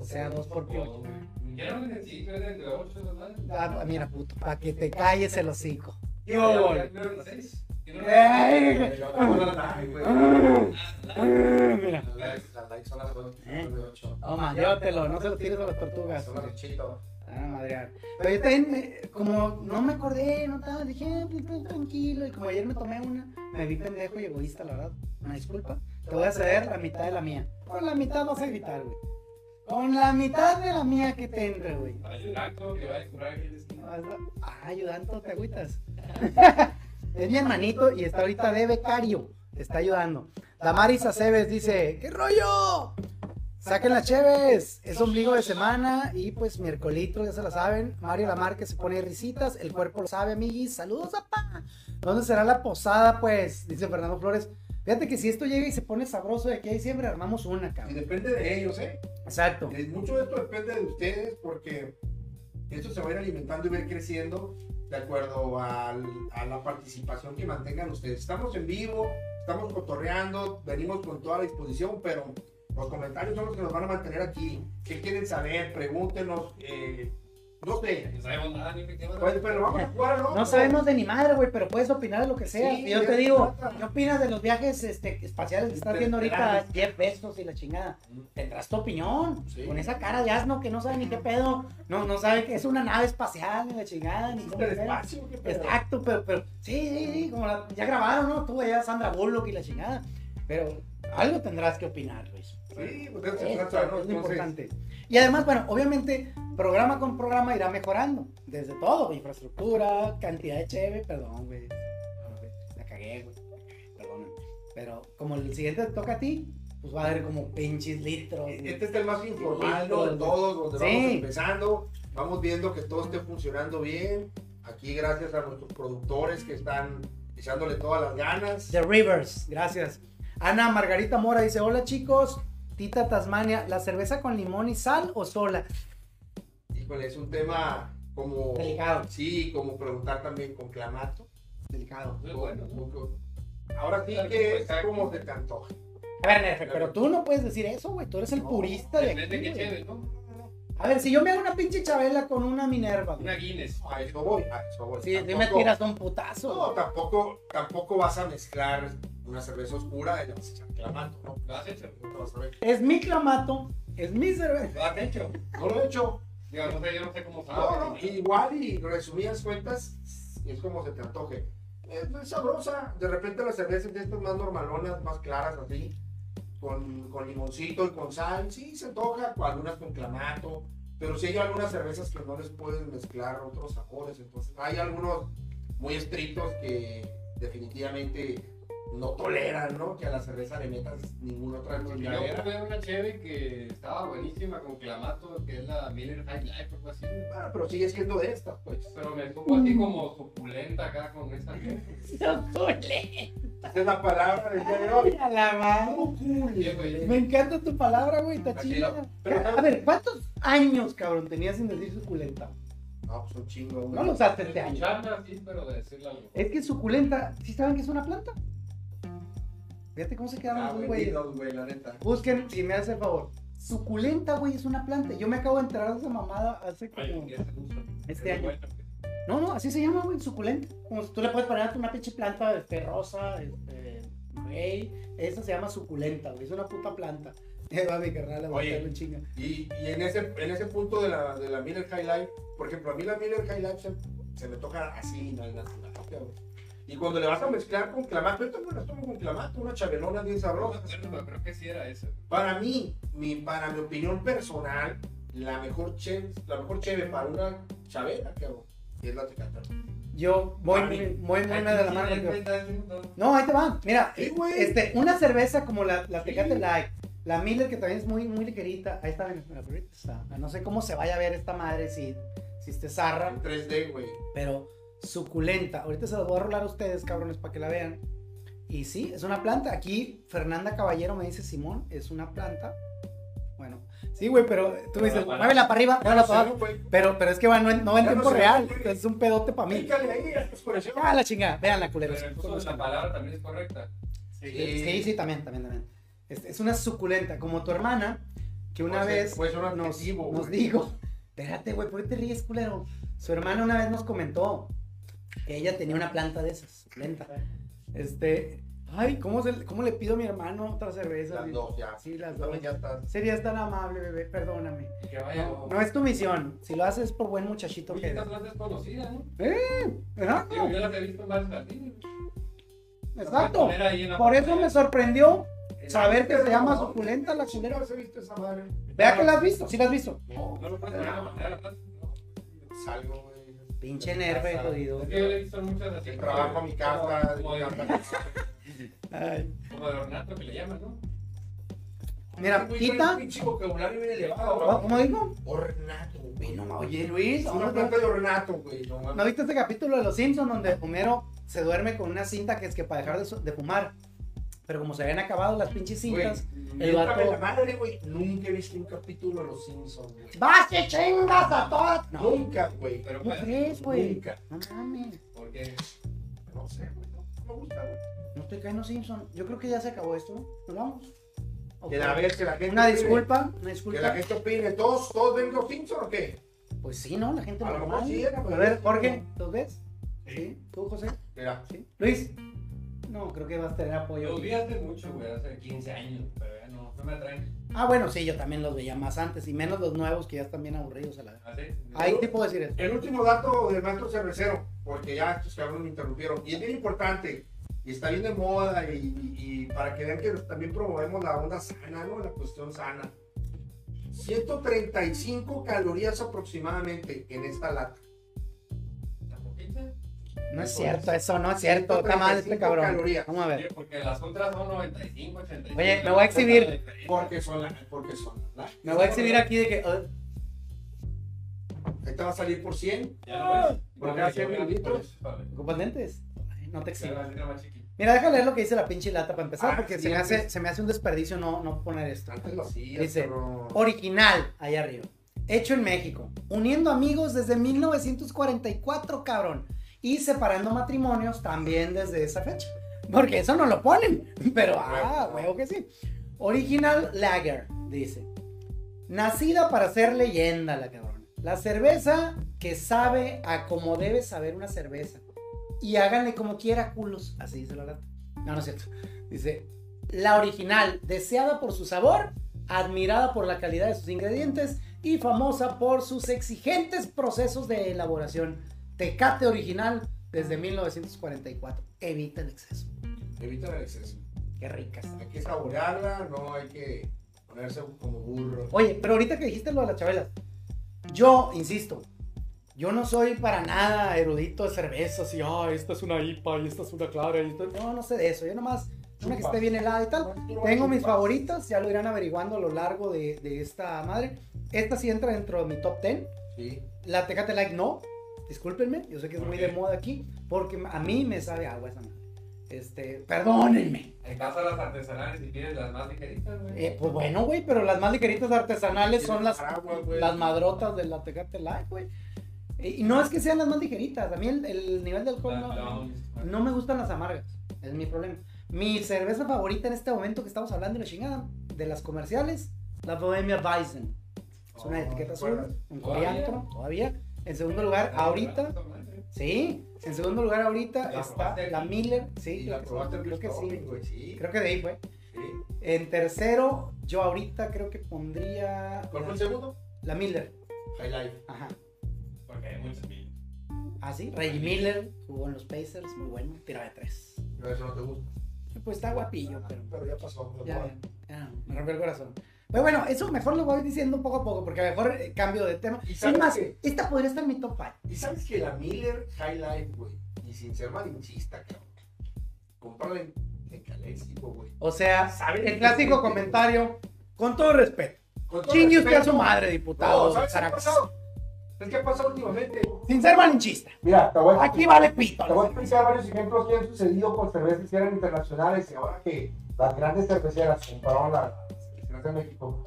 O sea, dos por pio. todo, güey. Ya no me sí, pero es de ocho, ¿verdad? Ah, mira, puto, para que te calles el hocico. Seis. ¿Qué Ay, güey. Mira. Las likes- son las ocho, ¿Eh? son de ocho. Toma, llévatelo, no se lo tires a las tortugas. Son las ochito. Ah, madrear. Pero yo también, como no me acordé, no estaba, dije, "Ah, pues, pues, tranquilo. Y como ayer me tomé una, me vi pendejo y egoísta, la verdad. Una disculpa. Te voy a ceder la mitad de la mía. Con la mitad vas a gritar, güey. Con la mitad de la mía que te entre, güey. Ayudando, que va a curar aquí. Ah, ayudando, te agüitas. es mi hermanito y está ahorita de becario. Te está ayudando. Damaris Aceves dice, ¿qué rollo? Saquen las cheves, es ombligo de semana y pues miércolitro, ya se la saben. Mario Lamar que se pone risitas, el cuerpo lo sabe, amiguis. Saludos, papá. ¿Dónde será la posada, pues? Dice Fernando Flores. Fíjate que si esto llega y se pone sabroso de aquí a diciembre, armamos una, Y cabrón. depende de ellos, ¿eh? Exacto. Eh, Mucho de esto depende de ustedes porque esto se va a ir alimentando y va a ir creciendo de acuerdo al- a la participación que mantengan ustedes. Estamos en vivo, estamos cotorreando, venimos con toda la disposición, pero los comentarios son los que nos van a mantener aquí. ¿Qué quieren saber? Pregúntenos. eh, no sé. No sabemos nada, ni qué. Pues, pero vamos a jugar, ¿no? No sabemos de ni madre, güey, pero puedes opinar de lo que sea. Sí, y yo te digo. ¿qué opinas de los viajes este, espaciales que estás viendo ahorita? Jeff Bezos y la chingada. Tendrás tu opinión. Sí. Con esa cara de asno que no sabe ni qué pedo. No, no sabe que es una nave espacial, ni la chingada, ni cómo espacio, ¿qué pedo? Exacto, pero, pero sí, sí, sí, como la- ya grabaron, ¿no? Tú allá Sandra Bullock y la chingada. Pero algo tendrás que opinar, Luis. Sí, pues de eso se Esto trata, ¿no? es lo importante. Y además, bueno, obviamente, programa con programa irá mejorando. Desde todo, infraestructura, cantidad de cheve, perdón, güey. La cagué, güey. Perdóname. Pero como el siguiente te toca a ti, pues va a haber como pinches litros. güey. Este es el más informal ¿no? de todos, donde Sí. vamos empezando, vamos viendo que todo esté funcionando bien. Aquí gracias a nuestros productores que están echándole todas las ganas. The Rivers, gracias. Ana Margarita Mora dice, hola chicos, Tita Tasmania, ¿la cerveza con limón y sal o sola? Híjole, es un tema como... Delicado. Sí, como preguntar también con clamato. Delicado. Muy bueno, Ahora sí que es como se te antoje. A ver, Nefe, pero tú no puedes decir eso, güey. Tú eres el No, purista de aquí, de güey. chévere, ¿no? A ver, si yo me hago una pinche chabela con una Minerva, güey. Una Guinness. A eso voy, a eso voy. Sí, sí me Tampoco- tiras un putazo. No, tampoco, tampoco vas a mezclar una cerveza oscura y le vas a echar clamato, ¿no? ¿Lo has hecho? No vas a ver. Es mi clamato, es mi cerveza. ¿Lo has hecho? No lo he hecho. Digo, no sé, yo no sé cómo No, sabe. no, igual y resumidas cuentas, es como se te antoje. Es, es sabrosa. De repente las cervezas de estas más normalonas, más claras así, con, limoncito y con sal, sí se antoja, algunas con clamato. Pero sí hay algunas cervezas que no les pueden mezclar otros sabores. Entonces hay algunos muy estrictos que definitivamente no toleran, ¿no? Que a la cerveza le metas ninguna otra Yo chingadera. probé una chévere que estaba buenísima con clamato, que es la Miller High Life o algo así. Ah, pero sigue siendo de estas, pues. Pero me supo así como suculenta acá con esa. Esa es la palabra del día de hoy. A la madre. Me encanta tu palabra, güey, está chida. A ver, ¿cuántos años, cabrón, tenías sin decir suculenta? No, pues un chingo. güey. No lo usaste este año. Escucharla así, pero de decirle algo. Es que suculenta, ¿sí saben que es una planta? Fíjate cómo se quedaron Ah, los güey, güeyes. dinos, güey, la neta. Busquen, si me hace el favor. Suculenta, güey, es una planta. Yo me acabo de enterar de esa mamada hace como. Este Es año. No, no, así se llama, güey, suculenta. Como si tú le puedes poner una pinche planta este, rosa, este, güey. Esa se llama suculenta, güey. Es una puta planta. Eh, va mi carnal, Oye. un chinga. Y, y en, ese, en ese punto de la, de la Miller High Life, por ejemplo, a mí la Miller High Life se, se me toca así, no hay nada. Y cuando le vas a mezclar con clamato, yo también las tomo con clamato, una chabelona bien sabrosa. pero creo que sí era esa. Para mí, mi, para mi opinión personal, la mejor cheve, la mejor cheve para una chabela, cabrón, es la tecate. Yo voy muy, muy, muy de la mano. No, ahí te va. Mira, Sí, este, una cerveza como la, la Sí. Tecate Light, la Miller que también es muy, muy ligerita. Ahí está, está. No sé cómo se vaya a ver esta madre si, si esté zarra, En 3D, güey. pero suculenta. Ahorita se los voy a rolar a ustedes, cabrones, para que la vean. Y sí, es una planta. Aquí Fernanda Caballero me dice Simón, es una planta. Bueno, sí, güey, pero tú Pero dices, muévela para arriba, muévela para abajo. Pero, pero es que va, no, no en tiempo real. Es un pedote para mí. Ah, la chingada. Veanla, culeros. Pero la palabra también es correcta. Sí, sí, también, también, también. Es, una suculenta, como tu hermana, que una Puede ser- vez un nos, nos dijo, espérate, güey, ¿por qué te ríes, culero? Su hermana una vez nos comentó que ella tenía una planta de esas, suculenta. Este, ay, ¿cómo, se- cómo le pido a mi hermano otra cerveza? Las dos ya. Sí, las dos. también ya estás. Serías tan amable, bebé, perdóname. Que vaya. No, no es tu misión, si lo haces por buen muchachito que esta eres. planta es conocida, ¿no? ¿Verdad? Digo, yo las he visto en varios jardines. Exacto. Por eso me sorprendió En saber que se llama suculenta la ¿qué culera. chingados he visto esa madre? Vea que la has visto, sí la has visto. No, No lo puedes salgo, güey. Pinche nerve, jodido. Es que yo le he visto muchas así. El trabajo a mi casa, Como de, mi casa. Ay. como de ornato que le llaman, ¿no? Mira, quita. trae un pinche vocabulario bien elevado, ¿Cómo dijo? Ornato, Güey, no, oye, Luis. Es ¿cómo una planta de ornato, güey. No mames. ¿No viste este capítulo de Los Simpsons donde Homero se duerme con una cinta que es que para dejar de, de fumar? Pero como se habían acabado las pinches cintas, Güey, el vato- la madre, güey. Nunca he visto un capítulo de Los Simpsons, güey. ¡Vas que chingas a todas! No, Nunca, güey. Pero ¿cómo pues, crees, güey? Nunca. No mames. porque No sé, güey. No no me gusta, güey. No te caen los Simpsons. Yo creo que ya se acabó esto, ¿no? ¿Nos vamos? Ok. Que a ver, que la gente. Una disculpa, una Que la disculpa. gente opine. ¿Todos, todos ven Los Simpsons o qué? Pues sí, ¿no? La gente A lo mejor sí, A ver, Jorge, ¿los ves? Sí. ¿Tú, José? Mira. ¿Sí? ¿Luis? No, creo que vas a tener apoyo. los vi hace mucho, güey, hace 15 años, pero ya no, no me atraen. Ah, bueno, sí, yo también los veía más antes y menos los nuevos que ya están bien aburridos a la vez. Así. Ahí te puedo decir eso. El último dato del maestro cervecero, porque ya estos cabrones me interrumpieron, y es bien importante, y está bien de moda, y, y- y para que vean que también promovemos la onda sana, ¿no? La cuestión sana. 135 calorías aproximadamente en esta lata. No es cierto, eso no es cierto. Está mal este 135 cabrón. calorías. Vamos a ver. Porque las otras son 95, 85. Oye, me voy a exhibir. Porque son la, porque son la- Me voy a exhibir aquí de que. uh, Ahí te va a salir por 100. Ya lo ves. Porque hace Ya, mililitros. vale. ¿Ocupas lentes? Ay, No te exhibas. Mira, déjame leer lo que dice la pinche lata para empezar, Ah, porque sí, se, me hace, se me hace un desperdicio no, no poner esto. Antes lo hacías, Dice, pero- Original, allá arriba. Hecho en México. Uniendo amigos desde 1944, cabrón. Y separando matrimonios también desde esa fecha. Porque eso no lo ponen. Pero, ah, huevo que sí. Original Lager, dice. Nacida para ser leyenda, la cabrón. La cerveza que sabe a como debe saber una cerveza. Y háganle como quiera, culos. Así dice la lata. No, no es cierto. Dice, la original, deseada por su sabor, admirada por la calidad de sus ingredientes y famosa por sus exigentes procesos de elaboración. Tecate original desde 1944. Evita el exceso. Evita el exceso. Qué rica está. Hay que saborearla, no hay que ponerse como burro. Oye, pero ahorita que dijiste lo de las chabelas, yo insisto, yo no soy para nada erudito de cervezas y, ah, esta es una IPA y esta es una clara. Y esto- No, no sé de eso. Yo nomás, una que Chupas. esté bien helada y tal. Tengo mis favoritas, ya lo irán averiguando a lo largo de, de esta madre. Esta sí entra dentro de mi top 10. Sí. La Tecate Light no, discúlpenme, yo sé que es ¿Por muy de moda aquí, porque a mí me sabe agua esa madre. Este, perdónenme. En casa las artesanales y pides las más ligeritas, güey. Eh, pues bueno, güey, pero las más ligeritas artesanales son las, Agua, las madrotas de la Tecate Light, güey. Eh, Y no es que sean las más ligeritas, a mí el, el nivel de alcohol no, no me gustan las amargas, es mi problema. Mi cerveza favorita en este momento que estamos hablando de la chingada, de las comerciales, la Bohemia Weizen. Es una Oh, etiqueta ¿te azul, un ¿Todavía? coriandro, todavía. En segundo lugar, ahorita, sí, en segundo lugar ahorita ¿La está la aquí? Miller, sí, Y creo la que creo que sí, Bristol, güey. Sí. creo que de ahí fue. Sí. En tercero, yo ahorita creo que pondría ¿Cuál fue el segundo? la Miller, High Life. ajá. Porque hay muchos mil. Ah, sí, Reggie Miller jugó en los Pacers, muy bueno, tira de tres. No, eso no te gusta. Pues está guapillo, pero Pero ya pasó. ya, ya, me rompió el corazón. Pero bueno, eso mejor lo voy diciendo poco a poco, porque a lo mejor eh, cambio de tema. ¿Y Es sabes más, qué? esta podría estar en mi top 5. Y sabes que la Miller High Life, güey, y sin ser malinchista, cabrón, comprarla en, en Caléxico, güey. O sea, ¿Saben el clásico comentario, con todo respeto. Con todo Chingue usted a su madre, No, diputado. ¿sabes qué ha pasado? ¿Sabes qué ha pasado últimamente? Sin ser malinchista. Mira, te voy a Aquí vale pito. Te voy a explicar varios ejemplos que han sucedido con cervezas que eran internacionales y ahora que las grandes cerveceras compraron la cerveza de México,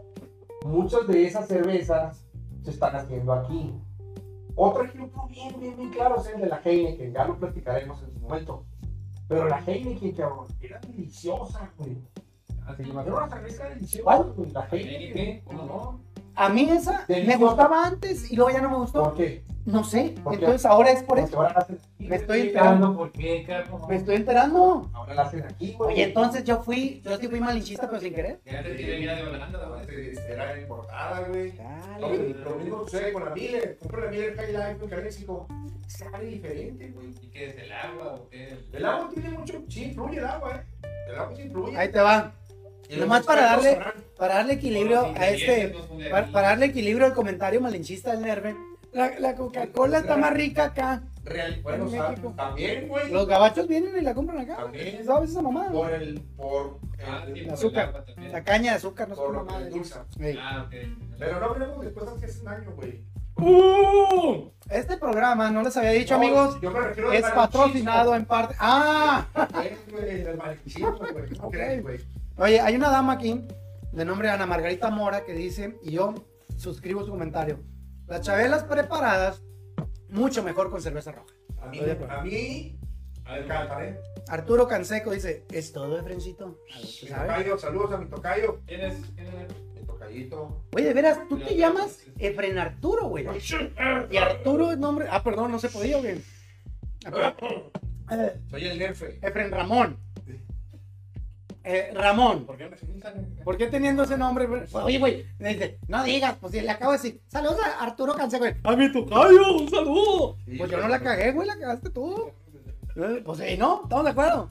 muchas de esas cervezas se están haciendo aquí. Otro ejemplo bien, bien, bien claro es el de la Heineken, ya lo platicaremos en su momento. Pero la Heineken, cabrón, era deliciosa, güey. Así que Era una cerveza deliciosa, güey, la Heineken. ¿Cómo no? A mí esa me gustaba antes y luego ya no me gustó. ¿Por qué? No sé. ¿Por qué? Entonces ahora es por Porque eso. ahora la hacen aquí. Me estoy explicando por qué, Carlos. Me estoy enterando. Ahora la hacen aquí, güey. Oye, entonces yo fui, yo sí fui malinchista, pero sin querer. Ya te tiene mira de Holanda, güey. Era importada, güey. Dale. Lo, mismo sucede con la Miller. Compra la Miller High Life en México. Sabe diferente, güey. ¿Y qué es el agua o qué? El agua tiene mucho. Sí, influye el agua, ¿eh? El agua sí influye. Ahí te va. Nomás para darle-. Para darle equilibrio a este, para, para darle equilibrio al comentario malinchista del Nerve. La, la Coca-Cola está más rica acá. Real, bueno, o sea, también, güey. Los gabachos vienen y la compran acá. También. ¿Sabes esa mamada? Por el. Por Ah, el. azúcar. el. La caña de azúcar, no por lo endulza. Ey. Ah, ok. Pero no hablemos de cosas que hacen daño, güey. ¡Uh! Este programa, no les había dicho, No, amigos, Yo me es patrocinado en parte. ¡Ah! Es, güey, del malinchismo, güey. ¿Cómo Ok. crees, güey? Oye, hay una dama aquí, de nombre Ana Margarita Mora, que dice, y yo suscribo su comentario: las chabelas preparadas, mucho mejor con cerveza roja. A mí, a mí me encantan, ¿eh? Arturo Canseco dice: ¿Es todo, Efrencito? A ver, ¿tú Mi tocayo, saludos a mi tocayo. ¿Quién es? ¿Quién es? Mi tocayito. Oye, de veras, tú te llamas Efren Arturo, güey. Y Arturo es nombre. Ah, perdón, no se podía, güey. Soy el nerfe. Efren Ramón. Eh, Ramón. ¿Por qué? ¿Por qué teniendo ese nombre? Oye, güey, me dice, no digas, pues si le acabo de decir, saludos a Arturo Canseco. A mi tocayo, un saludo. Sí, Pues yo no la cagué, güey, la cagaste tú. Eh, Pues sí, no, estamos de acuerdo.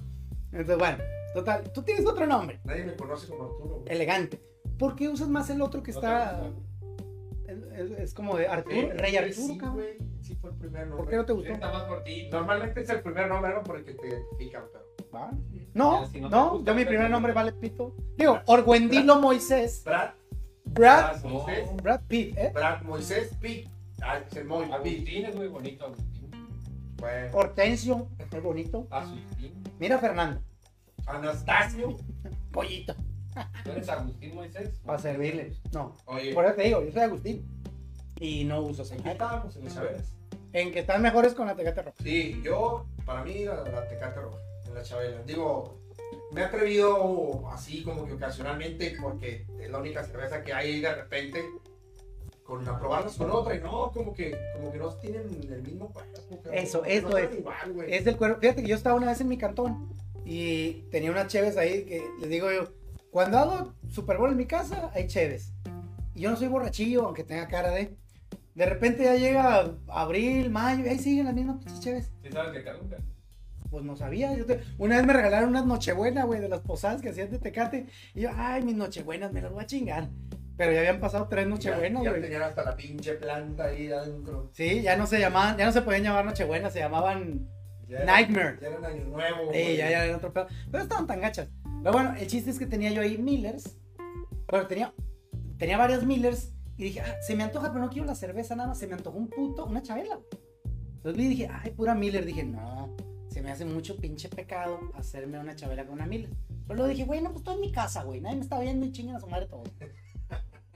Entonces, bueno, total, tú tienes otro nombre, Nadie me conoce como Arturo. güey. elegante. ¿Por qué usas más el otro que está... Es, como de Arturo, Eh, Rey Arturo, Sí, cabrón? Sí, fue el primer nombre. ¿Por qué no te gustó? Está más cortito. Normalmente es el primer nombre ¿no? por el que te identifican, pero. No, si no te no, gusta, yo mi primer nombre vale pito. Digo, Orguendilo Moisés, Brad, Brad, No. Moisés, Brad Pitt, ¿eh? Brad Moisés Pitt. Ah, es el Moy Pitt. Agustín es muy bonito, Agustín. Bueno. Hortensio, muy bonito. Agustín. Mira Fernando, Anastasio. pollito, ¿Tú eres Agustín Moisés? para servirle. No, Oye, por eso te digo, yo soy Agustín. Y no uso estábamos en las chavelas. En que están mejores con la tecate roja. Sí, yo, para mí, la, la Tecate Roja, la chabela. Digo, me he atrevido así como que ocasionalmente, porque es la única cerveza que hay de repente, con a probarlas con otra, y no, como que, como que no tienen el mismo cuerpo. Eso, No eso es. igual. Es del cuerpo. Fíjate que yo estaba una vez en mi cantón y tenía unas cheves ahí que les digo yo, cuando hago Super Bowl en mi casa, hay cheves. Y yo no soy borrachillo, aunque tenga cara de. De repente ya llega abril, mayo, y ahí siguen las mismas pinches cheves. ¿Sí sabes que caduca? Pues no sabía. yo te- Una vez me regalaron unas nochebuenas, güey, de las posadas que hacían de Tecate. Y yo, ay, mis nochebuenas, me las voy a chingar. Pero ya habían pasado tres Ya- nochebuenas, ya güey. tenían hasta la pinche planta ahí adentro. Sí, ya no se llamaban, ya no se podían llamar nochebuenas, se llamaban Ya era- Nightmare. Ya eran año nuevo. Sí, güey. ya, ya era otro pedo. Pero estaban tan gachas. Pero bueno, el chiste es que tenía yo ahí Millers. Bueno, tenía, tenía varias Millers. Y dije, ah, se me antoja, pero no quiero la cerveza nada más. Se me antojó un puto, una chabela. Entonces le dije, ay, pura Miller. Dije, no, se me hace mucho pinche pecado hacerme una chabela con una Miller. Pero luego dije, güey, no, pues estoy en mi casa, güey. Nadie me está viendo y chingan a su madre todo.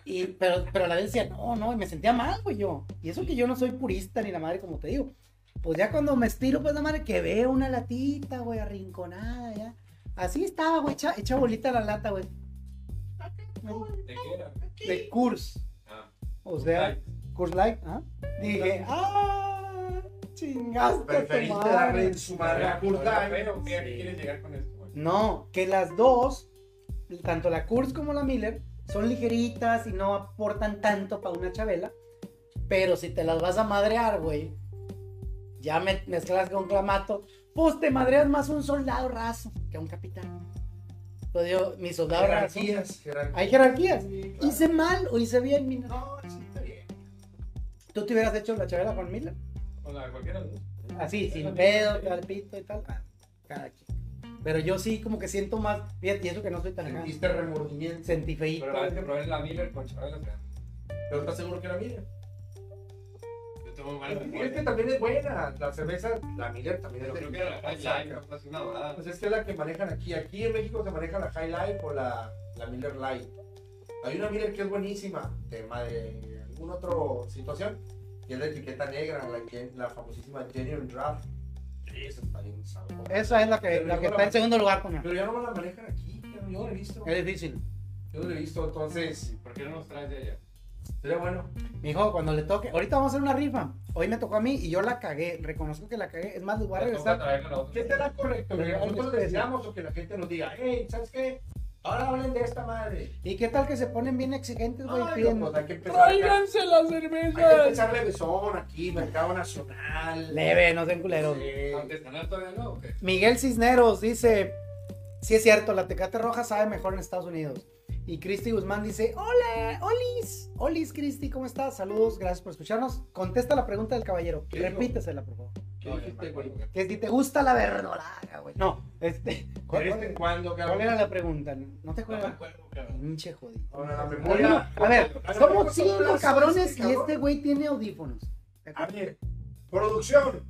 Y, pero, pero a la vez decía, no, no, y me sentía mal, güey, yo. Y eso que yo no soy purista ni la madre, como te digo. Pues ya cuando me estiro, pues la madre, que veo una latita, güey, arrinconada, ya. Así estaba, güey, hecha, hecha bolita la lata, güey. ¿De qué era? De Kurs. Ah. O sea, Kurs Light, ¿ah? Dije, ah, chingaste a tu Preferiste madre. darle en su madre a Kurt Oiga, Light. pero, ¿qué- ¿A qué Sí. quieres llegar con esto, güey? No, que las dos, tanto la Kurs como la Miller, son ligeritas y no aportan tanto para una chabela. Pero si te las vas a madrear, güey, ya me, mezclas con clamato, pues te madreas más un soldado raso que un capitán. Pues yo, mi soldado raso. Jerarquías, jerarquías. Hay jerarquías. Sí, claro. ¿Hice mal o hice bien, mi No, sí, está bien. ¿Tú te hubieras hecho la chabela con Miller? Con la cualquiera de. Así, sin pedo, al pito y tal. Ah, cada quien. Pero yo sí como que siento más, fíjate, y eso que no soy tan. Sentiste remordimiento. Sentí feíto. Pero la vez que probé la Miller con Chabela, Pero estás seguro que era Miller. yo tuve mal Es que recuerdo. también es buena. La cerveza, la Miller también Yo es creo que era la High Life, pues una dorada. Pues es que es la que manejan aquí. Aquí en México se maneja la High Life o la, la Miller Light. Hay una Miller que es buenísima, tema de alguna otra situación, y es la etiqueta negra, la, famosísima Genuine Draft. Esa está bien sabrosa. Esa es la que, la que está en segundo lugar, coño. Pero ya no me la manejan aquí, yo no la he visto. Es difícil. Yo no la he visto, entonces, ¿Por qué no nos traes de allá? sería bueno. Mijo, cuando le toque. Ahorita vamos a hacer una rifa. Hoy me tocó a mí y yo la cagué. Reconozco que la cagué. Es más, les voy a regresar. ¿Qué será correcto? ¿Que nosotros especie. decidamos o que la gente nos diga, hey, ¿sabes qué? Ahora hablen de esta madre. ¿Y qué tal que se ponen bien exigentes, güey? Pues hay que empezar. acá. la Hay que cerveza! empezar levesón aquí, mercado nacional. Leve, no sean culeros. Sí. ¿Artesanal todavía no o qué? Miguel Cisneros dice: Sí, es cierto, la tecate roja sabe mejor en Estados Unidos. Y Cristi Guzmán dice: Hola, Olis. Olis, Cristi, ¿cómo estás? Saludos, gracias por escucharnos. Contesta la pregunta del caballero. Repítesela, por favor. Que- si te gusta la verdolaga, güey. No, este. ¿Cuál, De vez cuál- en cuando, cuál cabrón. era la pregunta? ¿No te No me acuerdas? acuerdo, cabrón. Pinche jodido. Ahora la A memoria. ver, A ver, somos ¿cuántas cinco cabrones este y cabrón? este güey tiene audífonos. ¿Te A acuerdas? ver, producción.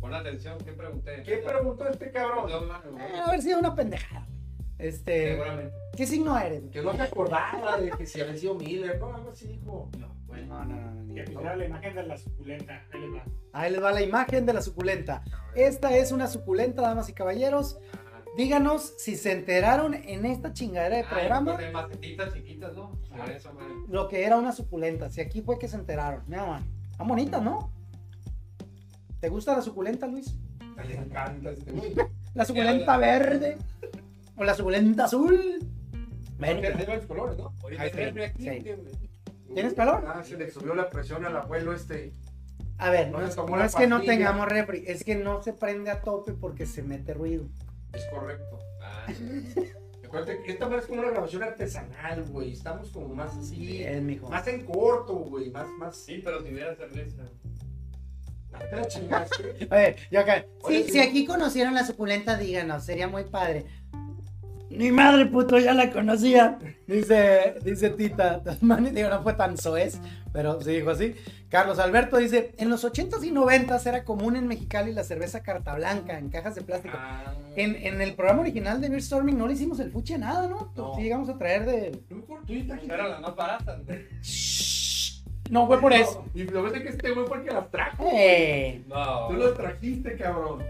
Pon atención, ¿qué pregunté? ¿Qué preguntó este cabrón? Eh, a ver si es una pendejada. güey. Este, Seguramente. ¿qué signo eres? Que no se acordaba de que si había sido Miller, no, algo así dijo. No, güey. No, no, no, no, Que no. la imagen de la suculenta. Ahí les va. Ahí les va la imagen de la suculenta. Esta es una suculenta, damas y caballeros. Díganos si se enteraron en esta chingadera de programa de macetitas chiquitas, ¿no? Por eso, man. lo que era una suculenta. Si aquí fue que se enteraron. Mira, man. Está bonita, ¿no? ¿Te gusta la suculenta, Luis? Le encanta este. La suculenta verde o la suculenta azul. Ven, Ahí ¿Tienes calor? Ah, se le subió la presión al abuelo este. A ver, No es, tomó no la es que no pastilla. tengamos refri, es que no se prende a tope porque se mete ruido. Es correcto. Ah, Acuérdate que esta madre es como una grabación artesanal, güey. Estamos como más así. Bien, mijo. Más en corto, güey. Más, más. sí, pero si hubiera cerveza. Ah, te la chingaste. A ver, yo acá. Oye, Sí, sí. si aquí conocieron la suculenta, díganos, sería muy padre. Mi madre, puto, ya la conocía. Dice, dice Tita. Tasmania. Digo, no fue tan soez, pero se dijo así. Carlos Alberto dice: En los 80s y 90s era común en Mexicali la cerveza carta blanca en cajas de plástico. Ah, En, en el programa original de Beer Storming no le hicimos el fuche a nada, ¿no? No. Sí, llegamos a traer de. Eran las más baratas, güey. No fue por eso. Y lo ves que este güey fue el que las trajo. Eh. No. Tú las trajiste, cabrón.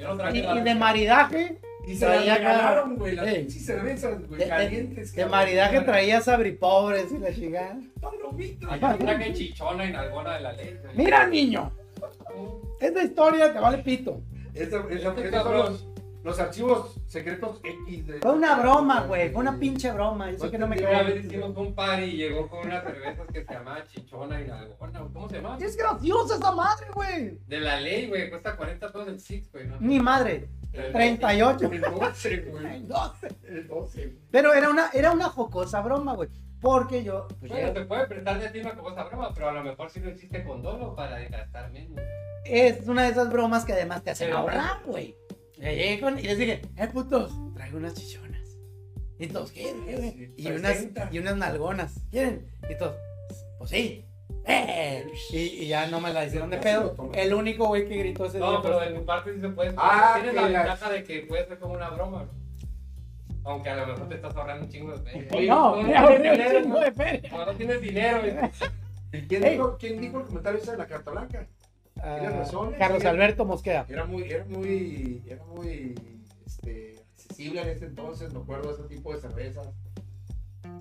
Yo no Y, traje y de maridaje, Y se las Traía acá- regalaron, güey. Las pinches cervezas, de, güey. de- Calientes. de cabrón. maridaje traía sabripobres y la chingada. Palomitas. Aquí traje chichona y nalgona de la ley. güey. Mira, niño, esta historia te vale pito. Esa- esa- Este esos son los, los archivos secretos X. De... Fue una broma, güey, fue una pinche broma. Yo sé que no me Una vez hicimos un party y llegó con unas cervezas que se llamaba chichona y nalgona. ¿Cómo se llama? Es graciosa esa madre, güey. De la ley, güey. Cuesta 40 pesos el six, güey. ¿no? Mi madre, 38. El 12, güey. Ay, 12. El 12. Pero era una, era una jocosa broma, güey. Porque yo, pues, Bueno, te puede prestar de ti una cosa broma, pero a lo mejor si no existe condolo para gastar menos. es una de esas bromas que además te hacen Pero- ahorrar, güey. Y les dije, eh, putos, traigo unas chichonas. Y todos, ¿quieren? Y unas, 60. y unas nalgonas. ¿Quieren? Y todos, pues sí. ¡Eh! Y, y ya no me la hicieron de pedo. El único güey que gritó ese día. No, pero de mi parte sí se puede. Ah, Tienes la ventaja de que puede ser como una broma, ¿no? Aunque a lo mejor te estás ahorrando un chingo de peso. Oye, no, me ahorré un chingo de feria. Como no tienes dinero. ¿Quién, dijo, ¿Quién dijo el comentario ese de la carta blanca? Razón, eh, Carlos sí. Alberto Mosqueda. Era muy, era muy, era muy este, accesible en ese entonces, me acuerdo de ese tipo de cervezas.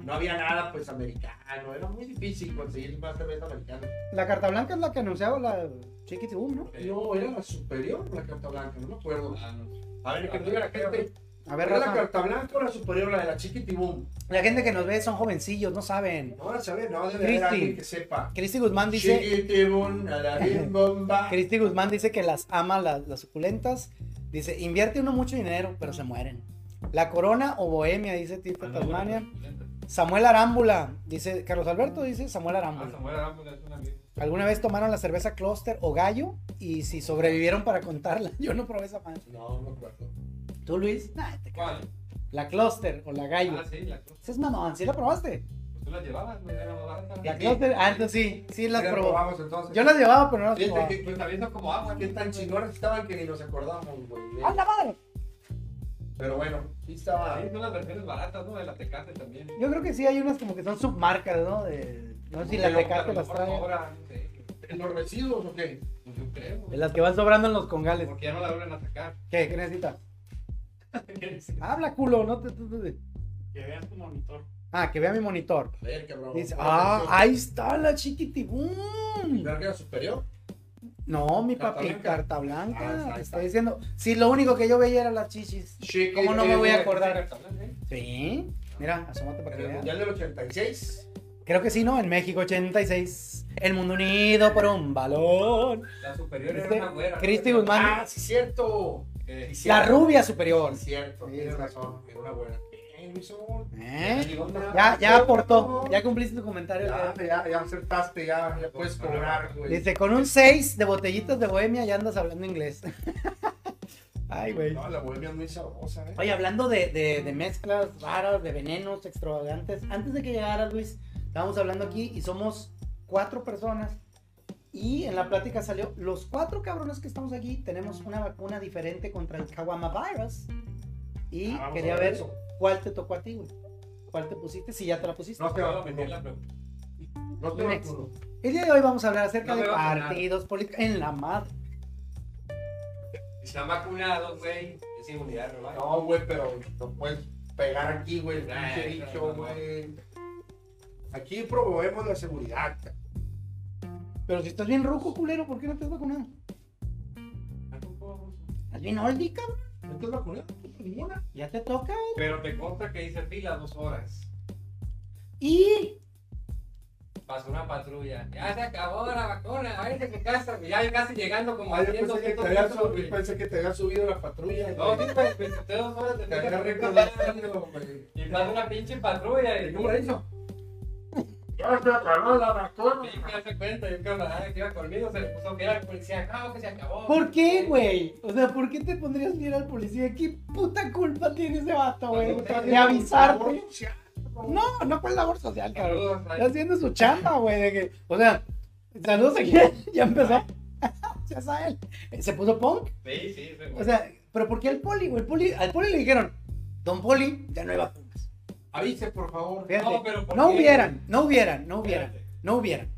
No había nada pues americano, era muy difícil conseguir más cerveza americana. La carta blanca es la que anunciaba la Chiquitibum, ¿no? No, era la superior la carta blanca, no me acuerdo. Ah, no. A ver, que diga la gente, A ver, ¿era la carta blanca o la superior, la de la chiquitibum? la gente que nos ve son jovencillos, no saben. No van a saber, no, debe haber Cristi. alguien que sepa. Cristi Guzmán dice, Chiquitibum, a la bomba. Cristi Guzmán dice que las ama las, las suculentas. Dice, invierte uno mucho dinero, pero se mueren. La Corona o Bohemia, dice Tita Tasmania. Samuel Arámbula, dice Carlos Alberto, dice Samuel Ah, Arámbula. Samuel Arámbula es un amigo. ¿Alguna vez tomaron la cerveza Cluster o Gallo? Y si sobrevivieron para contarla. Yo no probé esa madre. No, no me acuerdo. ¿Tú, Luis? Nah, te ¿Cuál? La Cluster o la Gallo. Ah, sí, la cruz. Esa es mamón, ¿sí la probaste? Pues tú la llevabas, güey, era más barata. La Cluster, ah, entonces sí, sí las probó. probamos entonces. Yo las llevaba, pero no las probaba. que- Pues también son como agua. ¿Qué tan chingones estaban que ni nos acordamos, güey? ¡A la madre! Pero bueno, sí estaba. Son las versiones baratas, ¿no? De la Tecate también. Yo creo que sí hay unas como que son submarcas, ¿no? De, no sé si la Tecate las trae. ¿En los residuos o qué? Pues yo creo. De las que van sobrando en los congales. Porque ya no la vuelven a sacar. ¿Qué? ¿Qué necesitas? Habla, culo, no te... Que veas tu monitor. Ah, que vea mi monitor. A ver, cabrón. Dice, ah, ahí está la chiquitibum. ¿Verdad que era superior? No, mi papi, blanca. carta blanca. Ah, está, te está. estoy diciendo. Si lo único que yo veía era las chichis. ¿Cómo no me voy a acordar? Sí. Mira, asómate para que veas. Mundial del 86. Creo que sí, ¿no? En México 86. El mundo unido por un balón. La superior Este, era una güera. Cristi Guzmán. Ah, sí, cierto. Eh, Sí, La cierto. rubia superior. Sí, cierto. Sí, Tienes sí. razón. Era una buena. ¿Eh? Ya, ya aportó. Ya cumpliste tu comentario. Ya, ya, ya acertaste, ya, ya puedes cobrar, güey. Dice, con un 6 de botellitas de bohemia ya andas hablando inglés. Ay, güey. No, la bohemia es muy sabrosa, ¿eh? Oye, hablando de, de- de mezclas raras, de venenos extravagantes, antes de que llegara Luis, estábamos hablando aquí y somos cuatro personas. Y en la plática salió, los cuatro cabrones que estamos aquí tenemos una vacuna diferente contra el Kawama virus. Y Ah, quería ver eso. Cuál te tocó a ti, güey. ¿Cuál te pusiste? Si ya te la pusiste. No te va meter la pregunta. No te vacuno. El día de hoy vamos a hablar acerca No de a partidos políticos en la madre. Si están vacunados, güey, es inmunidad rebaja. No, güey, pero no puedes pegar aquí, güey, el Nah, pinche eso dicho, no, güey. Aquí promovemos la seguridad. Pero si estás bien rojo, culero, ¿por qué no te has vacunado? ¿Estás bien oldie, cabrón? ¿No te has vacunado? Ninguna. Ya te toca. Pero te consta que dice fila dos horas. Y Pasó una patrulla. Ya se acabó la vacuna, váyanse a su casa. Ya casi llegando como a Ah, yo 100, pensé que, te 200 había metros, subido, güey. pensé que te había subido la patrulla. No, güey. sí, pues, pues, usted dos horas de Te había güey. Y pasa una pinche patrulla. ¿Y Y cómo la hizo? Ya se acabó la vacuna. Sí, que hace cuenta, y un camarada que iba conmigo se le puso que era el policía, que se acabó. ¿Por qué, güey? O sea, ¿por qué te pondrías bien al policía? ¿Qué puta culpa tiene ese vato, güey? De avisarte. No, no fue labor social, cabrón. Está haciendo su chamba, güey. de que- O sea, saludos aquí. Ya empezó. Ya sabe. Se puso punk. Sí, sí. O sea, ¿pero por qué al poli, güey? El poli, al poli le dijeron, don poli, ya no hay vacunas. Avise, por favor. Fíjate, No, pero ¿por no hubieran, no hubieran, no hubieran, no hubieran.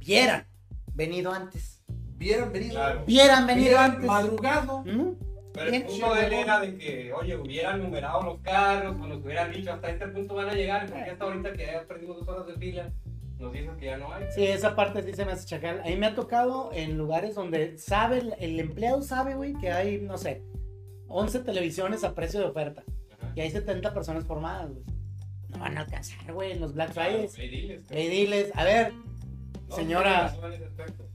Vieran venido antes. Vieran venido. Claro. Vieran venido Vieran antes. madrugado. ¿Mm? Pero el punto de él era de que, oye, hubieran numerado los carros, o nos hubieran dicho hasta este punto van a llegar, porque hasta ahorita que ya perdimos dos horas de fila, nos dicen que ya no hay. Sí, esa parte sí se me hace chacal. A mí me ha tocado en lugares donde sabe, el- el empleado sabe, güey, que hay, no sé, 11 televisiones a precio de oferta. Ajá. Y hay 70 personas formadas, güey. Van a alcanzar, güey, en los Black Fridays. Ey, diles, Ey, diles, a ver, No, señora.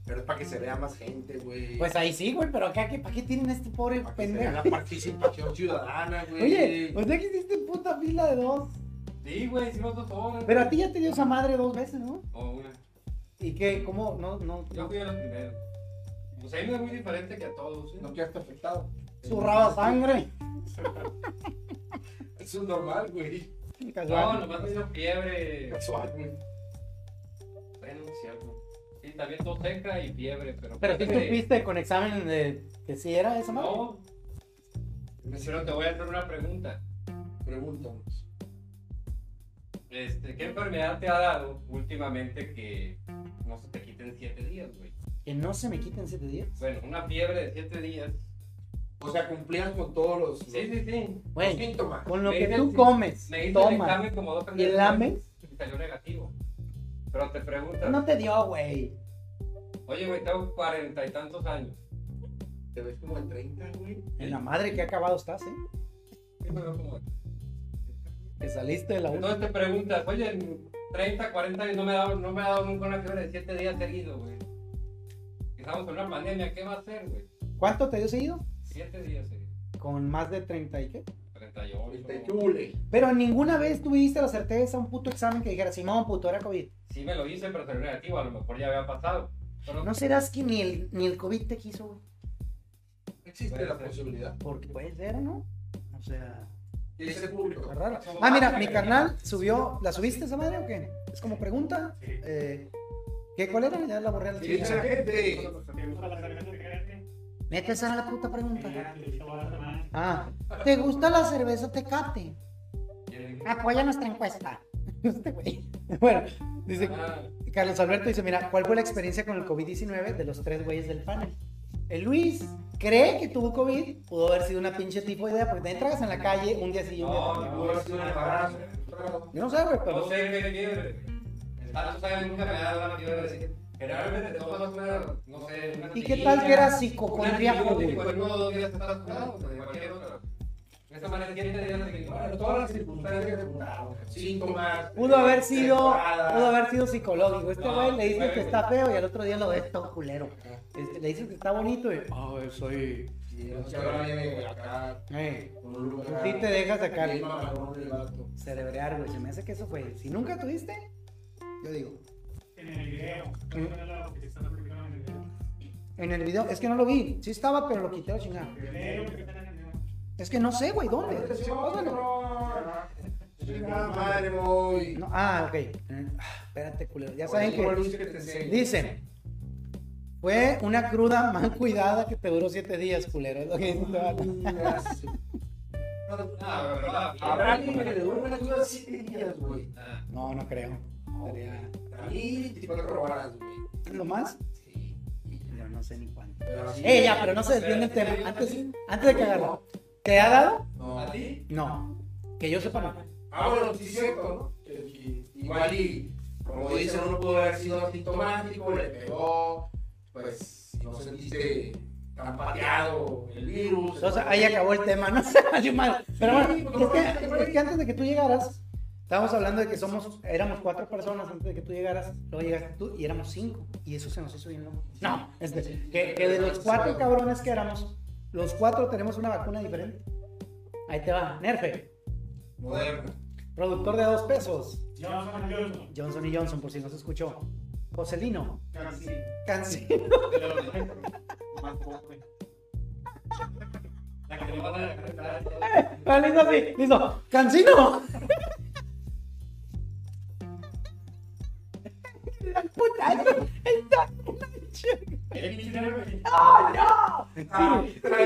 Pero es para que se vea más gente, güey. pues ahí sí, güey, pero acá, ¿qué, ¿para qué tienen a este pobre para que se vea pendejo? la participación ciudadana, güey. Oye, pues ya que hiciste puta fila de dos. Sí, güey, hicimos dos horas. Pero a ti ya te dio esa madre dos veces, ¿no? O una. ¿Y qué? ¿Cómo? No, no. Yo fui a los primeros. Pues ahí no es muy diferente que a todos, ¿sí? No quedaste afectado. Zurraba sangre. Eso es normal, güey. No, nomás me dio fiebre. Casual, güey. Bueno, cierto. Sí, también tos seca y fiebre, pero. Pero sí fíjate, supiste con examen de que sí era esa madre. No, pero te voy a hacer una pregunta. Pregúntanos. Este, ¿Qué enfermedad te ha dado últimamente que no se te quiten siete días, güey? Que no se me quiten siete días. Bueno, una fiebre de siete días. O sea, cumplían con todos los, Sí, sí, sí. los Güey, síntomas. con lo Me que hice tú el- comes, Me hice el tomas. examen como dos ¿Y lames? y salió negativo. Pero te preguntas, No te dio, güey. oye, güey, tengo cuarenta y tantos años. Te ves como en 30, güey. En la madre que acabado estás, ¿eh? Sí, me veo como- Que saliste de la. Entonces te preguntas, oye, en 30, 40 años no me ha dado, no me ha dado nunca una fiebre de 7 días seguidos, güey. Estamos con una pandemia, ¿qué va a hacer, güey? ¿Cuánto te dio seguido? 7 días seguidos. Con más de 30 y qué. 38. Ahorita hay que hule. Pero ninguna vez tuviste la certeza, un puto examen que dijera, Simón, puto, era COVID. Sí me lo hice, pero salió negativo, a lo mejor ya había pasado. Pero ¿No serás que ni el, ni el COVID te quiso, güey? Existe la ser. posibilidad. Porque puede ser, ¿no? O sea, Dice público. raro. Ah, mira, mi carnal subió, ¿la subiste esa madre o qué? Es como pregunta. Eh, ¿qué, ¿Cuál era? Ya la borré a Neta, esa era la puta pregunta. Ah, ¿te gusta la cerveza Tecate? Apoya nuestra encuesta. Este. Bueno, dice Ah, Carlos Alberto dice, mira, ¿cuál fue la experiencia con el COVID-19 de los tres güeyes del panel? El Luis cree que tuvo COVID, pudo haber sido una pinche tipo de idea, porque te entras en la calle un día sí y un día No, también. Pudo haber sido un embarazo. Yo no sé, güey, No pero... sé qué fiebre. El tanto sabe nunca me ha dado una fiebre decir. Generalmente te tomas una, no sé, una ¿Y qué tal que era psicocondriaco, güey? antibiótico en uno o dos días te estás curado, o de cualquier otra. De esta manera, siete días de que, bueno, Todas las circunstancias secundarias, síntomas. Pudo haber sido, pudo haber sido psicológico. Este No, güey le dice que está feo y al otro día lo ves todo culero. Este, Le dices que está bonito y... Ah, soy... Sí, Eh, sí te dejas sacar. Cerebrear, güey. Se me hace que eso fue... Si nunca tuviste, yo digo... En el video. ¿Cuál fue la que publicando en el video? En el video, es que no lo vi. Sí estaba, pero lo quité la chingada. Es que no sé, güey, ¿dónde? Madre, voy. No, ah, ok. Espérate, culero. Ya saben Oye, ¿cómo que... Dicen... Fue una cruda mal cuidada que te duró siete días, culero. Es lo que dice vato. Verdad. Habrá alguien que le dure una ayuda siete días, güey. No, no creo. Sería... A mí 24 horas, güey. ¿Lo más? Sí. Yo no sé ni cuánto. Pero así- Eh, ya, pero no se desvíen del tema. Antes, antes de cagarlo. ¿Te ha dado? No. ¿A ti? No. Que yo sepa, no. Ah, bueno, sí es cierto, ¿no? Que- que Igual y, como dicen, uno pudo haber sido asintomático, le pegó, pues, no sentiste tan pateado el virus. Entonces ahí acabó el tema, no se valió mal. Pero bueno, es que, es que antes de que tú llegaras, estábamos hablando de que somos, éramos cuatro personas antes de que tú llegaras, luego llegaste tú y éramos cinco. Y eso se nos hizo bien loco. No, es de- que, que de los cuatro cabrones que éramos, los cuatro tenemos una vacuna diferente. Ahí te va, Nerfe, Moderna. productor de dos pesos. Johnson Johnson. Johnson y Johnson, por si no se escuchó. Joselino. Cancino. Pobre. La que te van a Ah, listo, así, listo. Cancino. Ah, te la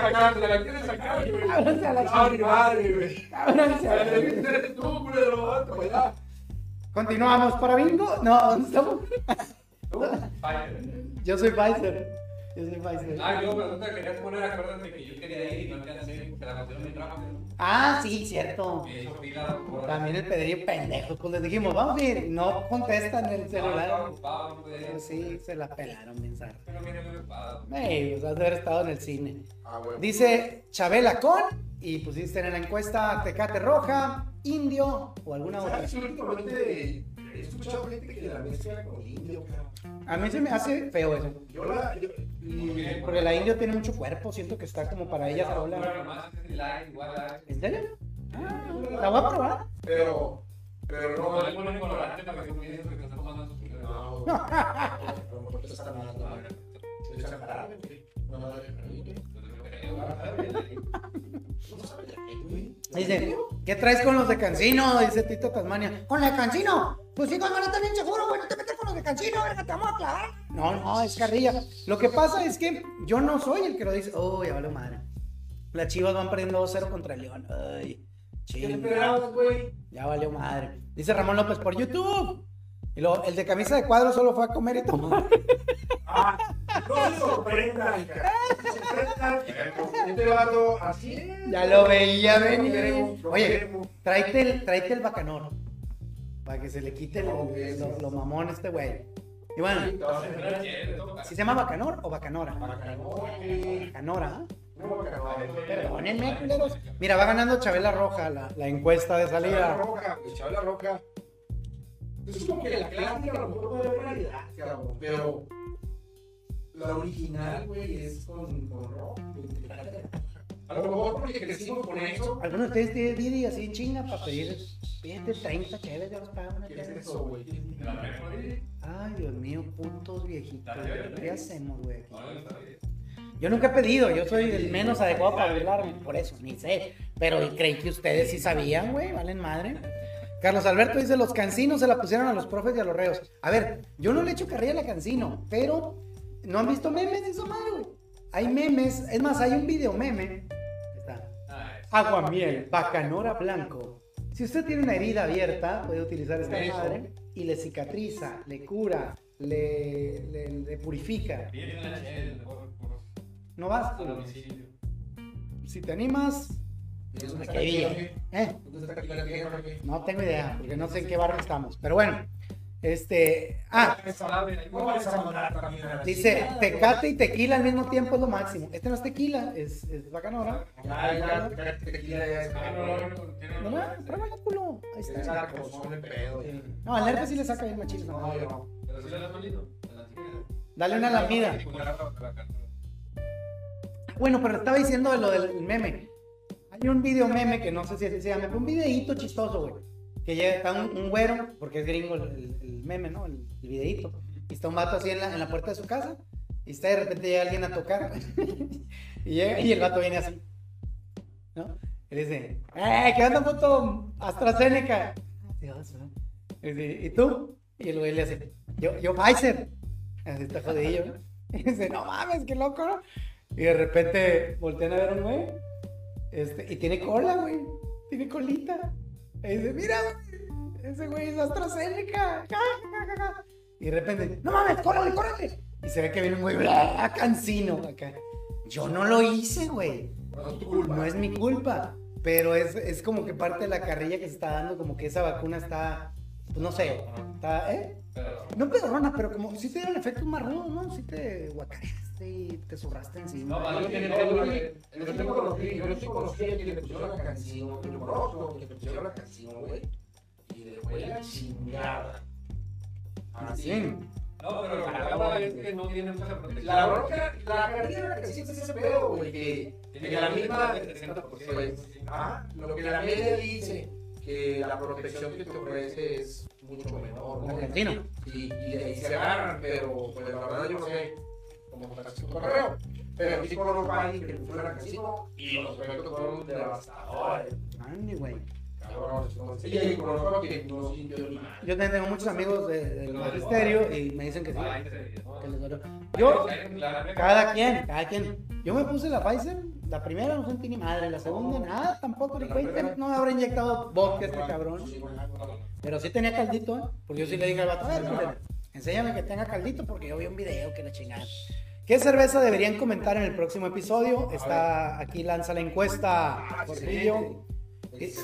sacar, te la sacar, güey. Ábranse a la mi madre, güey. Ábranse a la- Eres tú, culero, vato, ya. Continuamos para bingo. No, ¿dónde estamos? Yo soy Pfizer. Yo soy Pfizer. Ah, yo, pero no te querías poner, acuérdate que yo quería ir y no alcancé porque la canción bien rápido. Ah, sí, cierto. Me hizo fila por También el Pedrillo pendejo. Pues les dijimos, vamos a ir. No contestan el No, estaba celular. ocupado, no podía. Pues sí, se la pelaron, mensaje. Pero viene muy ocupado. Ey, pues has de haber estado en el cine. Ah, güey. Dice Chabela con y pusiste en la encuesta Tecate Roja, Indio o alguna otra. ¿Sabes? Últimamente he escuchado gente que la mezcla con indio, cabrón. A mí se me hace feo eso. Yo la. Yo, y- Porque la Indio tiene mucho cuerpo, siento que está como para ella sola. ¿En serio? Ah, la voy a probar. pero. Pero no. No le ponen colorante para que tú pienses que están tomando su culero. No, a lo mejor te está mal, ¿no? No, no, no, no. Dice, ¿qué traes con los de Cancino? Dice Tito Tasmania. ¿Con los de Cancino? Pues sí, van a estar bien seguro, güey. No te metes con los de Cancino, verga, te vamos a clavar. No, no, es carrilla. Lo que pasa es que yo no soy el que lo dice. Oh, ya vale madre. Las chivas van perdiendo 2-0 contra el León. Ay, ¿Qué ching. esperabas, güey? Ya valió madre. Dice Ramón López por YouTube. Y luego, el de camisa de cuadro solo fue a comer y tomar. Ah, no se sorprendan, cara. No se sorprendan. Este vato así es. Ya lo veía venir. Oye, tráete el, tráete el bacanor. Para que se le quite lo, lo- lo mamón a este güey. Y bueno, ¿si se llama bacanor o bacanora? Bacanora, ¿ah? Perdónenme, culeros. Mira, va ganando Chabela Roja la, la encuesta de Chabela salida. Roca, pues, Chabela Roca. Es como que la clásica a lo mejor puede haber realidad, pero la original, güey, es con, con rock. A lo mejor porque crecimos con eso. ¿Alguno de ustedes tiene Didi así en chinga para pedir? Pídete 30 chéves, ya los pagan una ¿Qué es eso, güey? ¿De la Mercury? Ay, Dios mío, putos viejitos. ¿Qué hacemos, güey? Yo nunca he pedido, yo soy el menos adecuado para burlarme, por eso, ni sé. Pero creí que ustedes sí sabían, güey, valen madre. Carlos Alberto dice, los cancinos se la pusieron a los profes y a los reos. A ver, yo no le echo carrilla a la cancino, pero ¿no han visto memes de esa madre, güey? Hay memes, es más, hay un video meme Aguamiel, bacanora blanco. Si usted tiene una herida abierta, puede utilizar esta madre y le cicatriza, le cura, le, le- le purifica. ¿No vas? a domicilio. Si te animas, ¿Y eso ¿a está qué? ¿Eh? ¿Dónde está? No tengo idea, porque no sé en qué barrio estamos. Pero bueno, este. Ah, ¿Cómo vas a mandar también a la dice tecate y tequila al mismo tiempo es lo máximo. Este no es tequila, es, es bacanora. Ya, ya, ya, tequila ya es- Ah, no, no, no, tiene No, una- no, pruébalo, culo. Ahí Es está. No, al herpes sí le saca bien machín. No, yo no. Pero sí la chica. Dale una lamida. Bueno, pero estaba diciendo de lo del meme. Hay un video meme que no sé si se llama, pero un videíto chistoso, güey. Que llega, está un, un güero, porque es gringo el, el- meme, ¿no? El, el videíto. Y está un vato así en la, en la puerta de su casa. Y está de repente llega alguien a tocar. y llega y el vato viene así. ¿No? Y dice, ¡eh! ¿Qué onda, puto? AstraZeneca. Dios, ¿no? Y dice, ¿y tú? Y el güey le hace, yo, yo Pfizer. Así está jodidillo, ¿no? Y dice, no mames, qué loco, ¿no? Y de repente voltean a ver a un güey. Este, y tiene cola, güey. Tiene colita. Y dice, mira, güey. Ese güey es AstraZeneca. Y de repente, no mames, córrele, córrele. Y se ve que viene un güey, ¡bla! cansino acá. Yo no lo hice, güey. No es tu culpa. No es mi culpa. Pero es, es como que parte de la carrilla que se está dando, como que esa vacuna está, pues no sé, está, ¿eh? No pedorrona, pero como si te dio el efecto más rudo, ¿no? Si te y te zurraste encima. no, No, no, yo yo güey. yo sí conocí, yo sí conocí a quien le pusieron la canción, yo conozco que le pusieron la canción, güey, y le fue la chingada. Sí. No, pero es que no tiene mucha protección. La bronca, la de la canción es ese pedo, güey, que, que la misma, pues, ajá, lo que la media dice, que la protección que te ofrece es mucho menor, Como ¿no? argentino. y, y de ahí se agarran, pero pues la verdad yo no sé está su correo. Pero sí conozco a alguien que fue al casino y los efectos fueron devastadores. Ande, güey. Conozco no sintió nada. Yo tengo muchos amigos de- del magisterio y me dicen que sí. Ese, ¿no? que les dolió. Yo, cada quien, cada quien. Yo me puse la Pfizer, la primera no sentí ni madre, la segunda nada, tampoco. no me habrá inyectado vodka este cabrón. Pero sí tenía caldito, ¿eh? Porque yo sí le dije al vato, a ver, culero, enséñame que tenga caldito porque yo vi un video que la chingada. ¿Qué cerveza deberían comentar en el próximo episodio? Está aquí lanza la encuesta Gordillo.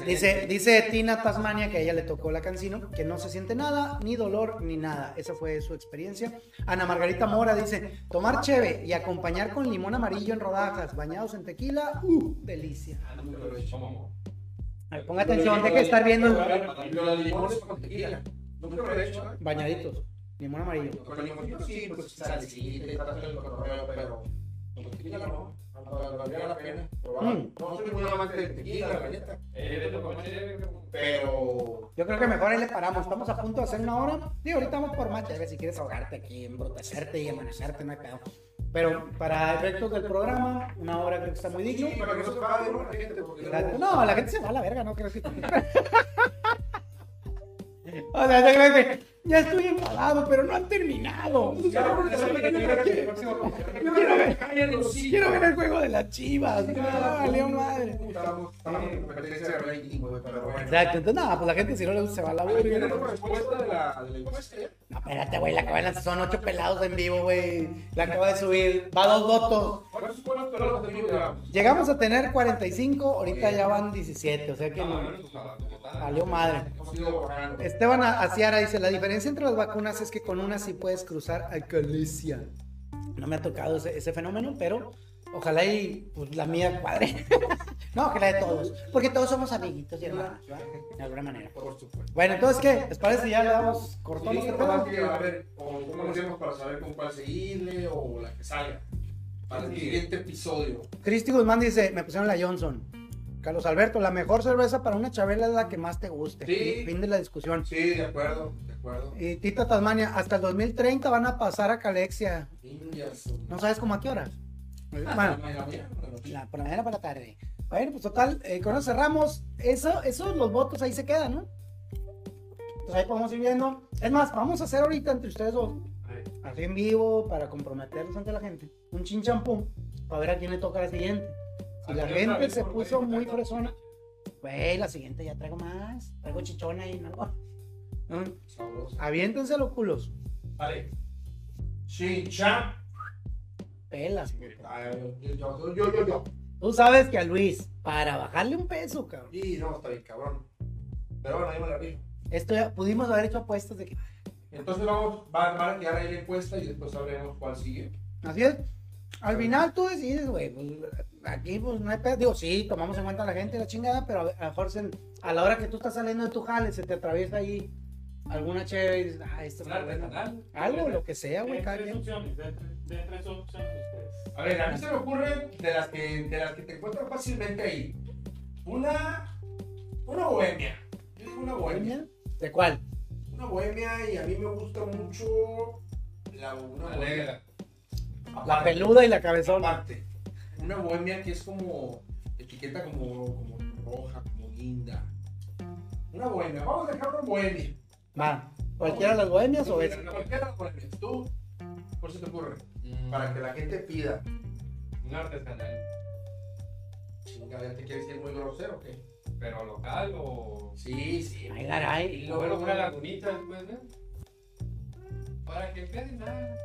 Dice, dice Tina Tasmania que a ella le tocó la cancino, que no se siente nada, ni dolor, ni nada. Esa fue su experiencia. Ana Margarita Mora dice, tomar cheve y acompañar con limón amarillo en rodajas, bañados en tequila, ¡uh! Delicia. Ver, ponga atención, deje de estar viendo ¿eh? bañaditos, limón amarillo. Con sí, pues salecita y tal, el cotorreo, pero con tequila no. Valdría la pena. probar. Mm. No soy muy amante de tequila, la neta. Eh, Pero. Yo creo que mejor ahí le paramos. Estamos a punto de hacer una hora. Sí, ahorita vamos por más chévere si quieres ahogarte aquí, embrutecerte y amanecerte, no hay pedo. Pero para efectos del programa, una hora creo que está muy digno. Sí, para que no. La gente, porque luego- No, la gente se va a la verga, no creo que. O sea, yo creo que ya estoy enfadado, pero no han terminado. Quiero ver, quiero ver el juego de las chivas. Valió madre. Exacto, entonces nada, pues la gente si no le gusta se va a la. ¿Tenemos respuesta de la, encuesta? No, espérate, güey, la acaba de lanzar, son ocho pelados en vivo, güey. La acaba de subir, va dos votos. Llegamos a tener 45, ahorita ya van 17, o sea que Ah, pues, ah, valió madre. Esteban Aciara dice, la diferencia entre las vacunas es que con una sí puedes cruzar a Galicia. No me ha tocado ese, ese fenómeno, pero ojalá y pues, la mía cuadre. no, que la de todos, porque todos somos amiguitos y hermanos, ¿verdad? de alguna manera. Por supuesto. Bueno, entonces, ¿qué? ¿Les parece ya le damos cortón Sí, este pedo? que, a ver, o ¿cómo lo hacemos para saber con cuál seguirle o la que salga? Para el siguiente episodio. Cristi Guzmán dice, me pusieron la Johnson. Carlos Alberto, la mejor cerveza para una chabela es la que más te guste. Sí. Fin de la discusión. Sí, de acuerdo, de acuerdo. Y Tita Tasmania, hasta el 2030 van a pasar a Calexia. Indias. ¿No sabes cómo a qué horas? Bueno, la, por la mañana para la tarde. Bueno, pues total, eh, con eso cerramos. Eso, eso, los votos ahí se quedan, ¿no? Pues ahí podemos ir viendo. Es más, vamos a hacer ahorita entre ustedes dos, así en vivo, para comprometerlos ante la gente, un chinchampú, para ver a quién le toca la siguiente. Si la gente se puso muy fresona, güey, la siguiente ya traigo más. Traigo chichona ahí, ¿no? Mm. Aviéntense los culos. Vale. Chincha. Pelas, Yo, yo, yo, yo, yo. Tú sabes que a Luis, para bajarle un peso, cabrón. Y no, está bien, cabrón. Pero bueno, ahí me la rifo. Esto ya pudimos haber hecho apuestas de que. Entonces vamos, van, van a quedar ahí la encuesta y después sabremos cuál sigue. Así es. Al final tú decides, güey. Pues, aquí, pues no hay pedo. Digo, sí, tomamos en cuenta a la gente la chingada, pero a lo mejor se- a la hora que tú estás saliendo de tu jale, se te atraviesa ahí alguna chévere y dices, ah, esto está bueno. Algo, lo que sea, güey, cada tres quien. opciones, den tres- opciones ustedes. A ver, a mí se me ocurre de las que, de las que te encuentras fácilmente ahí. Una, una bohemia. Yo digo una bohemia. ¿De cuál? Una bohemia y a mí me gusta mucho la, una La bohemia. La peluda y la cabezona. Aparte, una bohemia que es como etiqueta como, como roja, como guinda. Una bohemia. Vamos a dejarlo en bohemia. Va. ¿Cualquiera de las bohemias o esa? Cualquiera de las bohemias. Tú, por si te ocurre. Mm, Para que la gente pida. Un artesanal. Chinga, ya te quieres ir muy grosero, ¿o qué? Pero local o. Sí, sí. Ay, caray. Y luego una lagunita después, ¿no? Para que quede nada.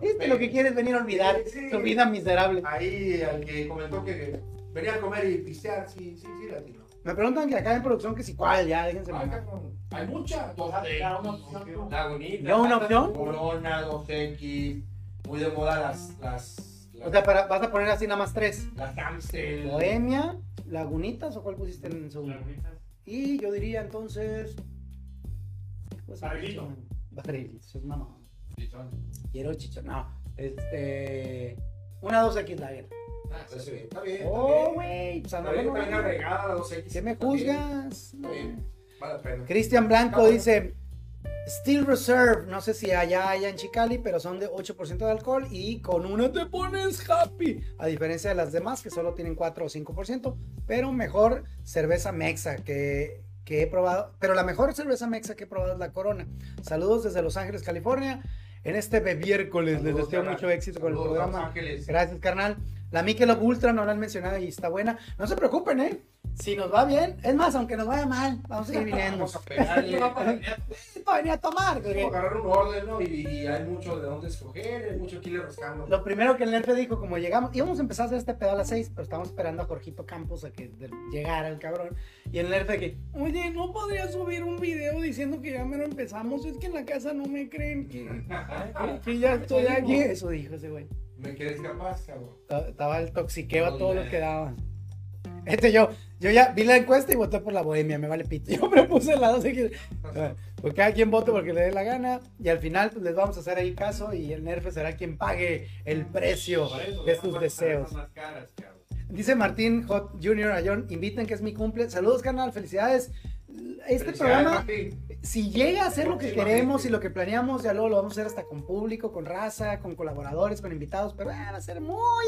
Este lo que quieres venir a olvidar. Sí. Tu vida miserable. Ahí al que comentó que venía a comer y pistear, sí, sí, sí, latino. Me preguntan que acá en producción que si cuál, ya, déjense cabrón. Hay muchas. Dos opción. Lagunita. ¿Yo una opción? Corona, 2X. Muy de moda las. las, las O sea, para- vas a poner así nada más tres. las Amstel. Bohemia, Lagunitas o cuál pusiste en su. Lagunitas. Y yo diría entonces. pues, Barrilito. Barrilito, es mamá. Chichón. Quiero chichón. No, este. Una 2X Lager. Ah, Pues, sí. Está bien. Oh, güey. Pues a Está lo bien, está bien no- agregada la 2X. ¿Qué me juzgas? Está bien. Vale la pena. Cristian Blanco dice. Steel Reserve, no sé si allá haya en Chicali, pero son de 8% de alcohol y con una te pones happy. A diferencia de las demás que solo tienen 4 o 5%, pero mejor cerveza mexa que, que he probado. Pero la mejor cerveza mexa que he probado es la Corona. Saludos desde Los Ángeles, California. En este miércoles les deseo mucho éxito con el Saludos, Los programa. Ángeles. Gracias, carnal. La Michelob Ultra no la han mencionado y está buena. No se preocupen, ¿eh? Si nos va bien, es más, aunque nos vaya mal, vamos a seguir viniendo. Vamos a pegarle. Para venir a tomar. porque agarrar un orden, ¿no? Y, y hay mucho de dónde escoger, hay mucho chile rascando. Lo primero que el Nerfe dijo, como llegamos, íbamos a empezar a hacer este pedo a las 6, pero estábamos esperando a Jorgito Campos a que llegara el cabrón. Y el Nerfe que, oye, ¿no podría subir un video diciendo que ya me lo empezamos? Es que en la casa no me creen que, que ya estoy aquí. Eso dijo ese güey. ¿Me quieres capaz, cabrón? Ta- Estaba el toxiqueo a todos los que daban. Este yo, yo ya vi la encuesta y voté por la bohemia, me vale pito. Yo me puse el lado, así que, pues cada quien vote porque le dé la gana. Y al final, pues les vamos a hacer ahí caso y el Nerfe será quien pague el precio eso, de sus deseos. caras. Dice Martín Hot Jr. a John, inviten que es mi cumple. Saludos, canal, felicidades. Este Felicidades, programa, Martín. Si llega a ser lo que queremos y lo que planeamos, ya luego lo vamos a hacer hasta con público, con raza, con colaboradores, con invitados, pero ah, va a ser muy...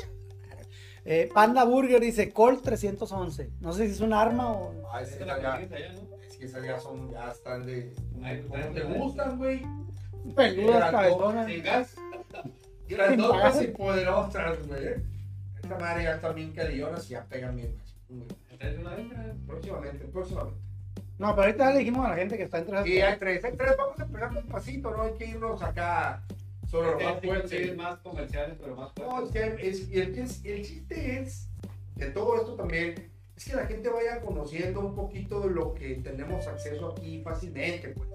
Eh, Panda Burger dice Colt 311. No sé si es un arma o... Ah, es Esa que es la ya, es que esas ya son, ya están de. ¿Cómo te gustan, güey? Peludas, cabezonas. Sin gas. Grandotas y poderosas, güey. Esta madre ya están bien calillonas y ya pegan bien. extra. Próximamente, próximamente. No, pero ahorita le dijimos a la gente que está entre Y hay tres, hay tres, vamos a empezar despacito, no hay que irnos acá sobre lo más Este fuerte. sí, más comerciales, pero más No, es fuertes. que es, y el, es- el chiste es, de todo esto también, es que la gente vaya conociendo un poquito de lo que tenemos acceso aquí fácilmente, pues.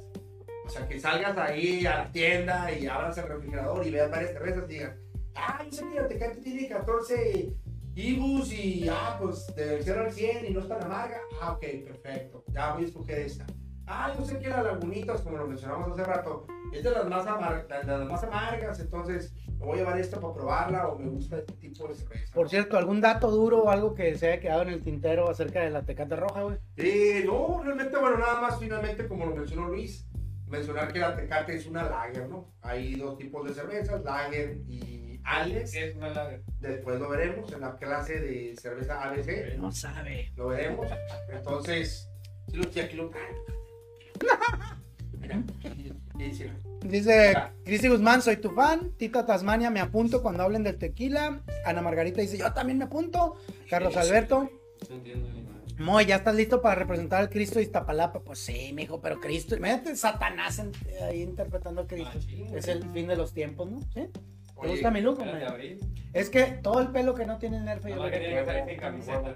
O sea, que salgas ahí a la tienda y abras el refrigerador y veas varias cervezas y digas, ah, yo sé que la Tecate tiene 14 Ibus y, ah, pues, del 0 al 100 y no es tan amarga. Ah, ok, perfecto, ya voy a escoger esta. Ah, yo sé que la Lagunitas, como lo mencionamos hace rato, es de las más, amar- de las más amargas, entonces me voy a llevar esta para probarla o me gusta este tipo de cerveza. Por cierto, ¿algún dato duro o algo que se haya quedado en el tintero acerca de la Tecate Roja, güey? Eh, no, realmente, bueno, nada más finalmente, como lo mencionó Luis, mencionar que la Tecate es una lager, ¿no? Hay dos tipos de cervezas, lager y ales. Es una lager. Después lo veremos en la clase de cerveza ABC, No sabe. lo veremos. Entonces, si lo aquí lo sí, Dice. Cristi Guzmán, soy tu fan. Tita Tasmania, me apunto cuando hablen del tequila. Ana Margarita dice, yo también me apunto. Carlos Alberto. No entiendo. Moy, ¿ya estás listo para representar al Cristo de Iztapalapa? Pues sí, mijo, pero Cristo, imagínate Satanás en- ahí interpretando a Cristo. Es el fin de los tiempos, ¿no? ¿Sí? ¿Te Oye, gusta mi look? Hombre? Es que todo el pelo que no tiene nerf yo Nada lo más que tiene que que estar sin camiseta.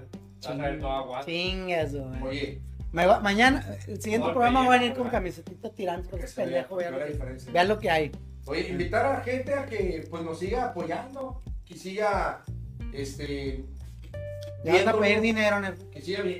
Chingas, güey. Oye, Me va- mañana, el siguiente No, programa va a venir con camisetita tirando, porque que es pendejo, vea lo que, lo hay. Oye, invitar a la gente a que pues nos siga apoyando, que siga este Le van a pedir dinero, Nerf. que siga Que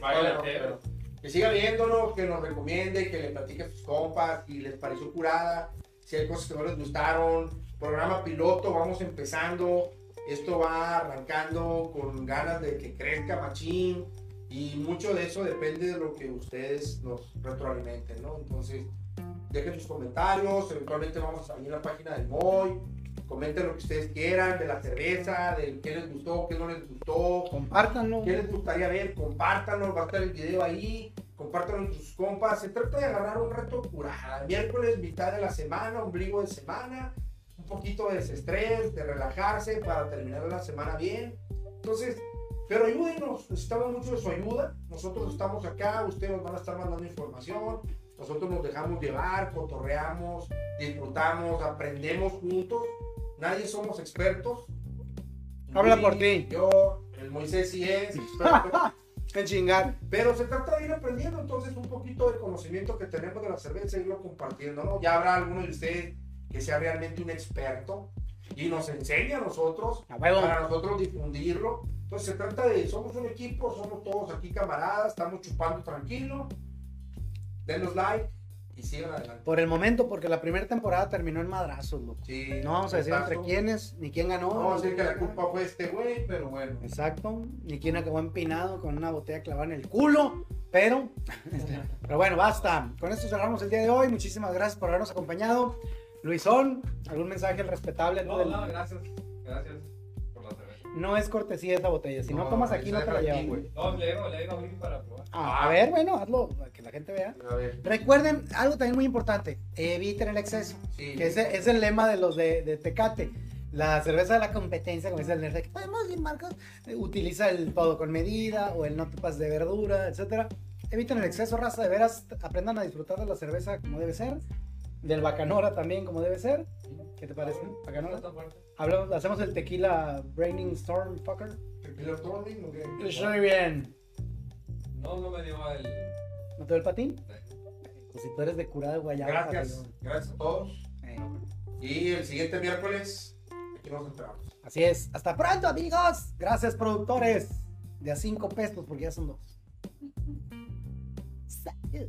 No, que siga viéndonos, que nos recomiende, que le platique a sus compas, si les pareció curada, si hay cosas que no les gustaron, programa piloto, vamos empezando, esto va arrancando con ganas de que crezca machín y mucho de eso depende de lo que ustedes nos retroalimenten, ¿no? Entonces, dejen sus comentarios, eventualmente vamos a salir a la página del MOI, comenten lo que ustedes quieran, de la cerveza, de qué les gustó, qué no les gustó, Compártanlo. ¿Qué les gustaría ver? Compártanlo, va a estar el video ahí, compártanlo con sus compas. Se trata de agarrar un reto curada. Miércoles, mitad de la semana, ombligo de semana, poquito de desestrés, de relajarse para terminar la semana bien. Entonces, pero ayúdenos, necesitamos mucho de su ayuda. Nosotros estamos acá, ustedes nos van a estar mandando información. Nosotros nos dejamos llevar, cotorreamos, disfrutamos, aprendemos juntos. Nadie somos expertos. Habla por ti. Yo, el Moisés sí es experto. En chingar. Pero se trata de ir aprendiendo entonces un poquito del conocimiento que tenemos de la cerveza y irlo compartiendo, ¿no? Ya habrá alguno de ustedes que sea realmente un experto y nos enseñe a nosotros, A para nosotros difundirlo. Entonces se trata de, somos un equipo, somos todos aquí camaradas, estamos chupando tranquilo. Denos like y sigan adelante. Por el momento, porque la primera temporada terminó en madrazos, loco. Sí, No vamos a decir entre quiénes, ni quién ganó. No vamos a decir que la culpa fue este güey, pero bueno. Exacto, ni quién acabó empinado con una botella clavada en el culo, pero, pero bueno, basta. Con esto cerramos el día de hoy. Muchísimas gracias por habernos acompañado. Luisón, ¿algún mensaje al respetable? No, Del- no, gracias. Gracias por la cerveza. No es cortesía esta botella. Si no, tomas aquí, no te la llevas. No, le digo, le digo para probar. Ah, a ver, bueno, hazlo, para que la gente vea. A ver, Recuerden algo también muy importante: eviten el exceso. sí. Que ese es el lema de los de, de Tecate. La cerveza de la competencia, como dice el nerd, que podemos ir marcas, utiliza el todo con medida o el no te pases de verdura, etcétera. Eviten el exceso, raza, de veras, aprendan a disfrutar de la cerveza como debe ser, del bacanora también como debe ser. ¿Qué te parece? No Bacanora. Hablamos, hacemos el tequila Braining Storm, fucker. ¿Tequila Storming o qué? Muy bien. No, no me dio el. ¿No te dio el patín? Pues si tú eres de curada de guayaba. Gracias, gracias a todos. Eh, Y el siguiente miércoles, aquí nos entramos. Así es. Hasta pronto, amigos. Gracias, productores. De a cinco pesos, porque ya son dos. Salud.